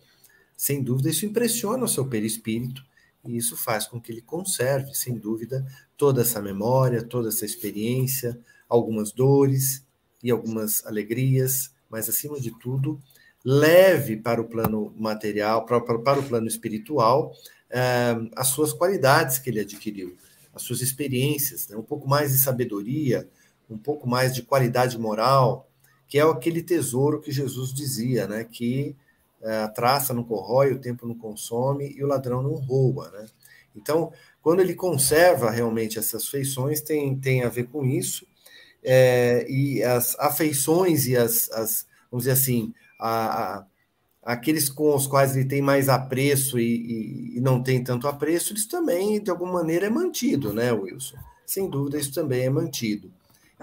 sem dúvida isso impressiona o seu perispírito e isso faz com que ele conserve, sem dúvida, toda essa memória, toda essa experiência, algumas dores e algumas alegrias, mas acima de tudo, leve para o plano material, para, para, para o plano espiritual, eh, as suas qualidades que ele adquiriu as suas experiências, né? um pouco mais de sabedoria, um pouco mais de qualidade moral, que é aquele tesouro que Jesus dizia, né? que é, a traça não corrói, o tempo não consome e o ladrão não rouba. Né? Então, quando ele conserva realmente essas feições, tem, tem a ver com isso, é, e as afeições e as, as vamos dizer assim, a, a aqueles com os quais ele tem mais apreço e, e, e, não tem tanto apreço, eles também, de alguma maneira, é mantido, né, Wilson? Sem dúvida, isso também é mantido.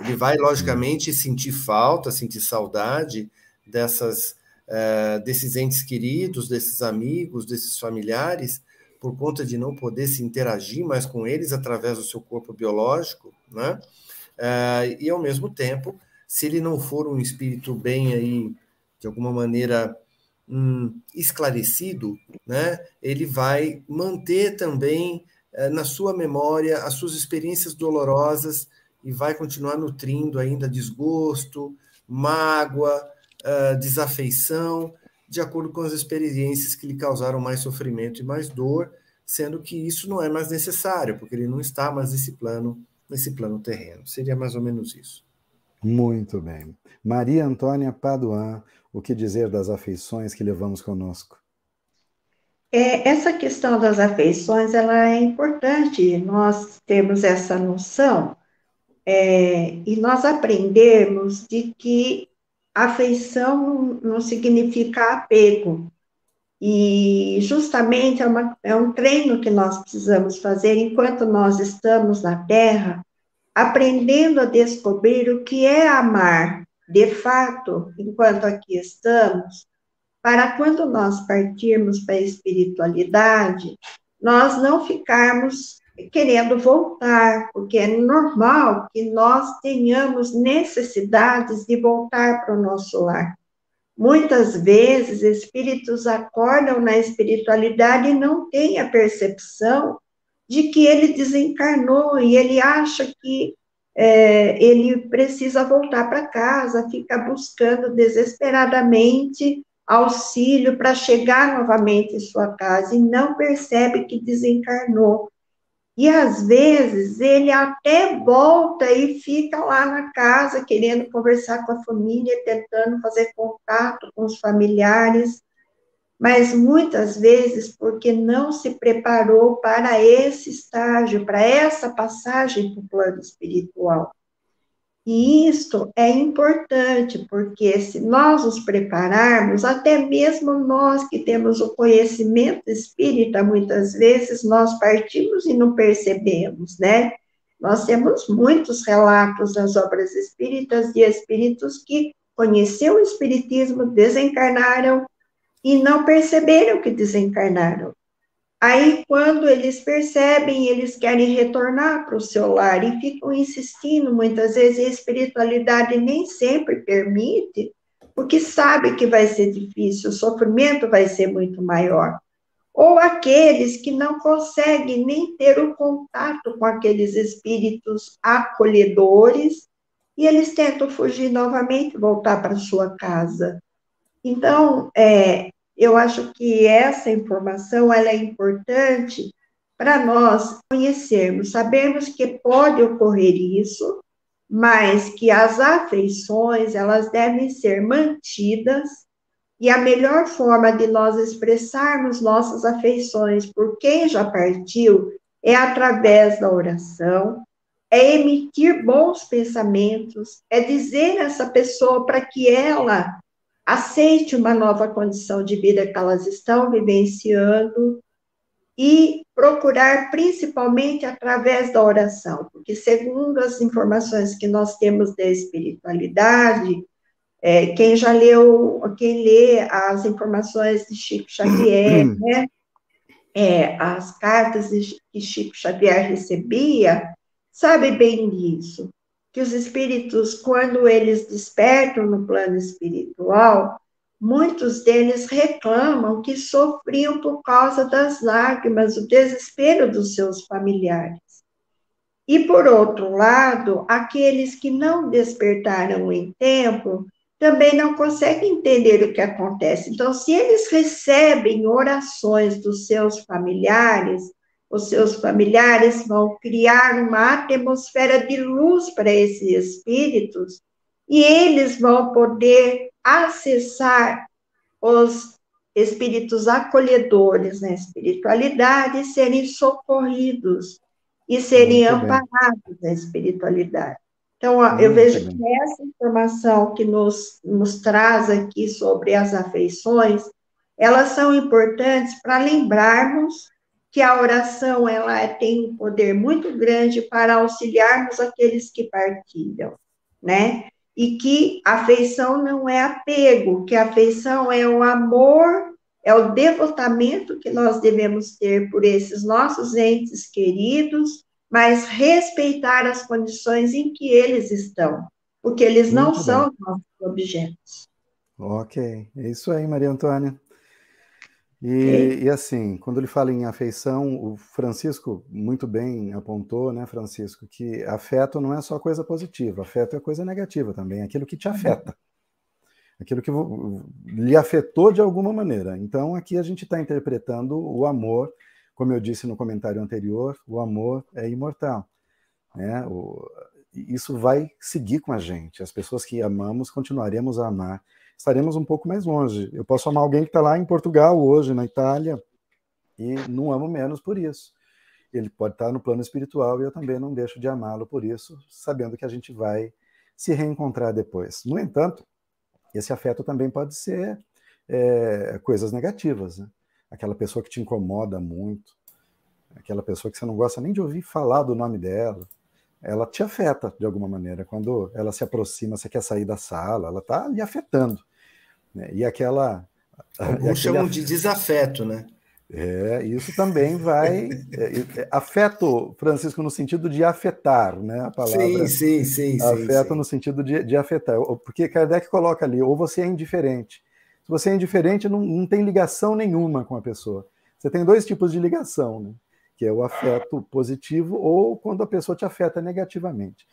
Ele vai, logicamente, sentir falta, sentir saudade dessas, uh, desses entes queridos, desses amigos, desses familiares, por conta de não poder se interagir mais com eles através do seu corpo biológico, né? Uh, e, ao mesmo tempo, se ele não for um espírito bem aí, de alguma maneira, hum, esclarecido, né, ele vai manter também eh, na sua memória as suas experiências dolorosas e vai continuar nutrindo ainda desgosto, mágoa, uh, desafeição, de acordo com as experiências que lhe causaram mais sofrimento e mais dor, sendo que isso não é mais necessário, porque ele não está mais nesse plano, nesse plano terreno. Seria mais ou menos isso. Muito bem. Maria Antônia Paduan, o que dizer das afeições que levamos conosco? É, essa questão das afeições, ela é importante nós termos essa noção é, e nós aprendermos de que afeição não, significa apego. E justamente é, uma, é um treino que nós precisamos fazer enquanto nós estamos na Terra, aprendendo a descobrir o que é amar, de fato, enquanto aqui estamos, para quando nós partirmos para a espiritualidade, nós não ficarmos querendo voltar, porque é normal que nós tenhamos necessidades de voltar para o nosso lar. Muitas vezes, espíritos acordam na espiritualidade e não têm a percepção de que ele desencarnou e ele acha que é, ele precisa voltar para casa, fica buscando desesperadamente auxílio para chegar novamente em sua casa e não percebe que desencarnou. E às vezes ele até volta e fica lá na casa querendo conversar com a família, tentando fazer contato com os familiares, mas muitas vezes porque não se preparou para esse estágio, para essa passagem para o plano espiritual. E isto é importante, porque se nós nos prepararmos, até mesmo nós que temos o conhecimento espírita, muitas vezes nós partimos e não percebemos, né? Nós temos muitos relatos das obras espíritas de espíritos que conhecer o Espiritismo, desencarnaram e não perceberam que desencarnaram. Aí, quando eles percebem, eles querem retornar para o seu lar e ficam insistindo. Muitas vezes a espiritualidade nem sempre permite, porque sabe que vai ser difícil, o sofrimento vai ser muito maior. Ou aqueles que não conseguem nem ter o contato com aqueles espíritos acolhedores e eles tentam fugir novamente, voltar para sua casa. Então, é, eu acho que essa informação ela é importante para nós conhecermos, sabemos que pode ocorrer isso, mas que as afeições elas devem ser mantidas. E a melhor forma de nós expressarmos nossas afeições por quem já partiu é através da oração, é emitir bons pensamentos, é dizer a essa pessoa para que ela aceite uma nova condição de vida que elas estão vivenciando e procurar principalmente através da oração, porque segundo as informações que nós temos da espiritualidade, é, quem já leu, quem lê as informações de Chico Xavier, hum. né, é, as cartas que Chico Xavier recebia, sabe bem disso que os espíritos, quando eles despertam no plano espiritual, muitos deles reclamam que sofriam por causa das lágrimas, o desespero dos seus familiares. E, por outro lado, aqueles que não despertaram em tempo também não conseguem entender o que acontece. Então, se eles recebem orações dos seus familiares, os seus familiares vão criar uma atmosfera de luz para esses espíritos e eles vão poder acessar os espíritos acolhedores na espiritualidade e serem socorridos e serem Muito amparados bem. na espiritualidade. Então, Muito eu vejo bem. que essa informação que nos, nos traz aqui sobre as afeições, elas são importantes para lembrarmos que a oração ela tem um poder muito grande para auxiliarmos aqueles que partilham, né? E que afeição não é apego, que a afeição é o amor, é o devotamento que nós devemos ter por esses nossos entes queridos, mas respeitar as condições em que eles estão, porque eles muito não bem. são nossos objetos. Ok, é isso aí, Maria Antônia. E, e, assim, quando ele fala em afeição, o Francisco muito bem apontou, né, Francisco, que afeto não é só coisa positiva, afeto é coisa negativa também, aquilo que te uhum. afeta, aquilo que lhe afetou de alguma maneira. Então, aqui a gente está interpretando o amor, como eu disse no comentário anterior, o amor é imortal. Né? O, isso vai seguir com a gente. As pessoas que amamos continuaremos a amar estaremos um pouco mais longe. Eu posso amar alguém que está lá em Portugal hoje, na Itália, e não amo menos por isso. Ele pode estar no plano espiritual e eu também não deixo de amá-lo por isso, sabendo que a gente vai se reencontrar depois. No entanto, esse afeto também pode ser é, coisas negativas. Né? Aquela pessoa que te incomoda muito, aquela pessoa que você não gosta nem de ouvir falar do nome dela, ela te afeta de alguma maneira. Quando ela se aproxima, você quer sair da sala, ela está lhe afetando. Né? E aquela. Alguns chamam de desafeto, né? É, isso também vai. É, é, afeto, Francisco, no sentido de afetar, né? A palavra. Sim, sim, sim. Afeto sim, no sentido de, de afetar. Porque Kardec coloca ali, ou você é indiferente. Se você é indiferente, não, não tem ligação nenhuma com a pessoa. Você tem dois tipos de ligação, né? Que é o afeto positivo, ou quando a pessoa te afeta negativamente.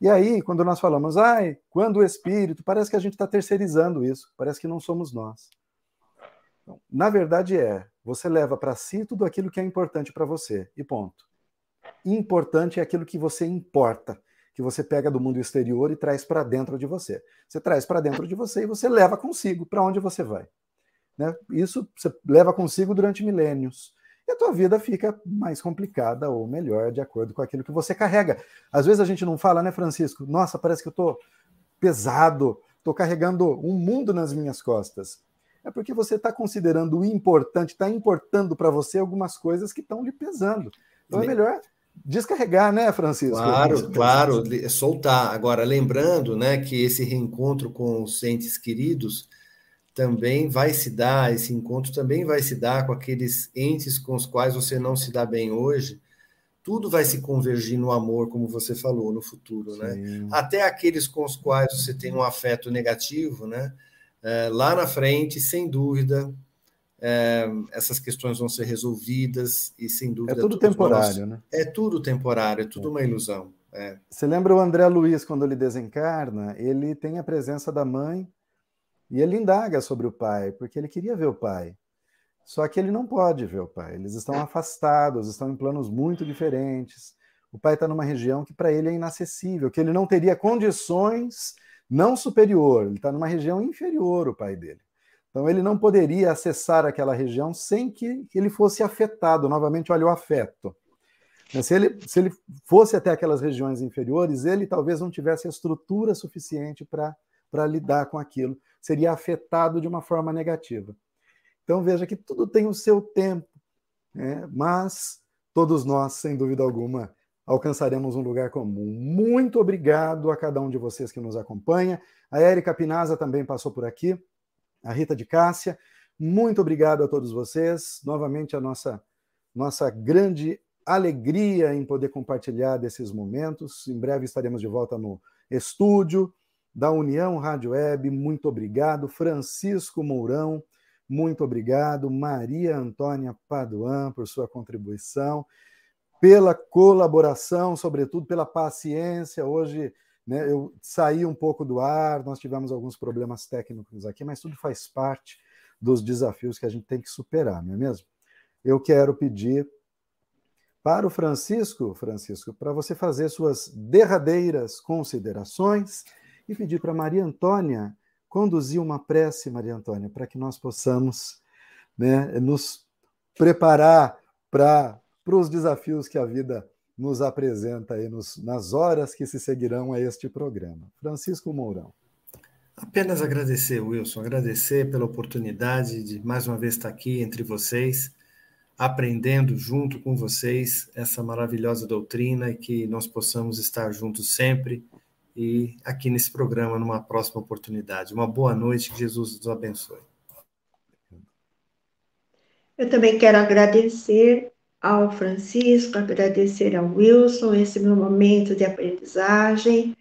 E aí, quando nós falamos, ai, quando o espírito, parece que a gente está terceirizando isso, parece que não somos nós. Então, na verdade é, você leva para si tudo aquilo que é importante para você, e ponto. Importante é aquilo que você importa, que você pega do mundo exterior e traz para dentro de você. Você traz para dentro de você e você leva consigo para onde você vai. Né? Isso você leva consigo durante milênios e a tua vida fica mais complicada ou melhor de acordo com aquilo que você carrega. Às vezes a gente não fala, né, Francisco? Nossa, parece que eu estou pesado, estou carregando um mundo nas minhas costas. É porque você está considerando o importante, está importando para você algumas coisas que estão lhe pesando. Então é melhor descarregar, né, Francisco? Claro, claro, soltar. Agora, lembrando né, que esse reencontro com os entes queridos também vai se dar, esse encontro também vai se dar com aqueles entes com os quais você não se dá bem hoje. Tudo vai se convergir no amor, como você falou, no futuro, né? Sim. né? Até aqueles com os quais você tem um afeto negativo, né? É, lá na frente, sem dúvida, é, essas questões vão ser resolvidas e sem dúvida. É tudo temporário, nós, né? É tudo temporário, é tudo é. uma ilusão. É. Você lembra o André Luiz, quando ele desencarna, ele tem a presença da mãe e ele indaga sobre o pai, porque ele queria ver o pai. Só que ele não pode ver o pai. Eles estão afastados, estão em planos muito diferentes. O pai está numa região que para ele é inacessível, que ele não teria condições, não superior, ele está numa região inferior, o pai dele. Então ele não poderia acessar aquela região sem que ele fosse afetado. Novamente, olha o afeto. Se ele, se ele fosse até aquelas regiões inferiores, ele talvez não tivesse a estrutura suficiente para lidar com aquilo. Seria afetado de uma forma negativa. Então veja que tudo tem o seu tempo, né? mas todos nós, sem dúvida alguma, alcançaremos um lugar comum. Muito obrigado a cada um de vocês que nos acompanha. A Érica Pinaza também passou por aqui a Rita de Cássia. Muito obrigado a todos vocês. Novamente, a nossa, nossa grande alegria em poder compartilhar desses momentos. Em breve estaremos de volta no estúdio da União Rádio Web. Muito obrigado. Francisco Mourão, muito obrigado. Maria Antônia Paduan, por sua contribuição, pela colaboração, sobretudo pela paciência. Hoje né? Eu saí um pouco do ar, nós tivemos alguns problemas técnicos aqui, mas tudo faz parte dos desafios que a gente tem que superar, não é mesmo? Eu quero pedir para o Francisco, Francisco, para você fazer suas derradeiras considerações e pedir para Maria Antônia conduzir uma prece, Maria Antônia, para que nós possamos né, nos preparar para os desafios que a vida nos apresenta aí nos, nas horas que se seguirão a este programa. Francisco Mourão. Apenas agradecer, Wilson, agradecer pela oportunidade de mais uma vez estar aqui entre vocês, aprendendo junto com vocês essa maravilhosa doutrina e que nós possamos estar juntos sempre e aqui nesse programa numa próxima oportunidade. Uma boa noite, que Jesus nos abençoe. Eu também quero agradecer ao Francisco, agradecer ao Wilson esse meu momento de aprendizagem,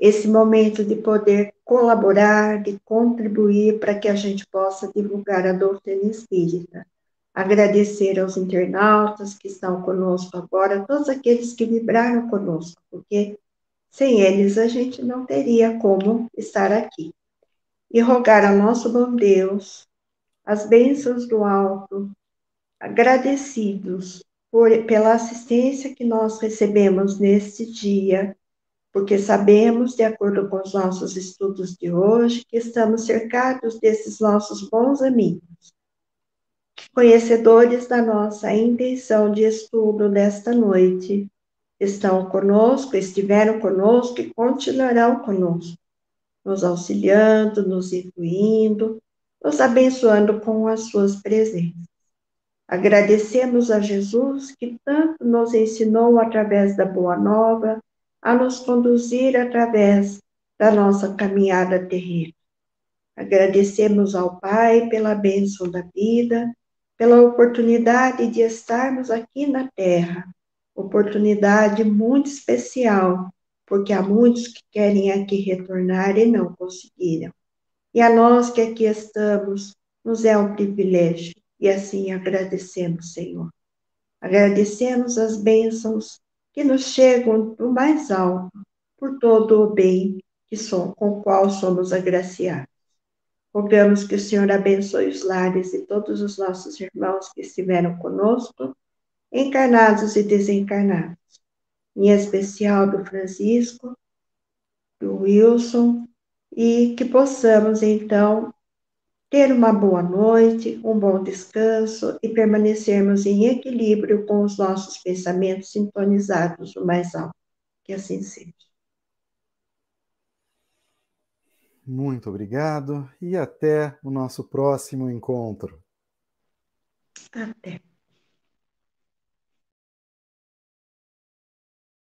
esse momento de poder colaborar, de contribuir para que a gente possa divulgar a doutrina espírita. Agradecer aos internautas que estão conosco agora, todos aqueles que vibraram conosco, porque sem eles a gente não teria como estar aqui. E rogar ao nosso bom Deus as bênçãos do alto, agradecidos por, pela assistência que nós recebemos neste dia, porque sabemos, de acordo com os nossos estudos de hoje, que estamos cercados desses nossos bons amigos, conhecedores da nossa intenção de estudo desta noite, estão conosco, estiveram conosco e continuarão conosco, nos auxiliando, nos incluindo, nos abençoando com as suas presenças. Agradecemos a Jesus que tanto nos ensinou através da Boa Nova a nos conduzir através da nossa caminhada terrena. Agradecemos ao Pai pela bênção da vida, pela oportunidade de estarmos aqui na Terra, oportunidade muito especial, porque há muitos que querem aqui retornar e não conseguiram. E a nós que aqui estamos, nos é um privilégio e assim agradecemos, Senhor. Agradecemos as bênçãos que nos chegam do mais alto, por todo o bem que som, com o qual somos agraciados. Rogamos que o Senhor abençoe os lares de todos os nossos irmãos que estiveram conosco, encarnados e desencarnados, em especial do Francisco, do Wilson, e que possamos, então, ter uma boa noite, um bom descanso e permanecermos em equilíbrio com os nossos pensamentos sintonizados no mais alto. Que assim seja. Muito obrigado e até o nosso próximo encontro. Até.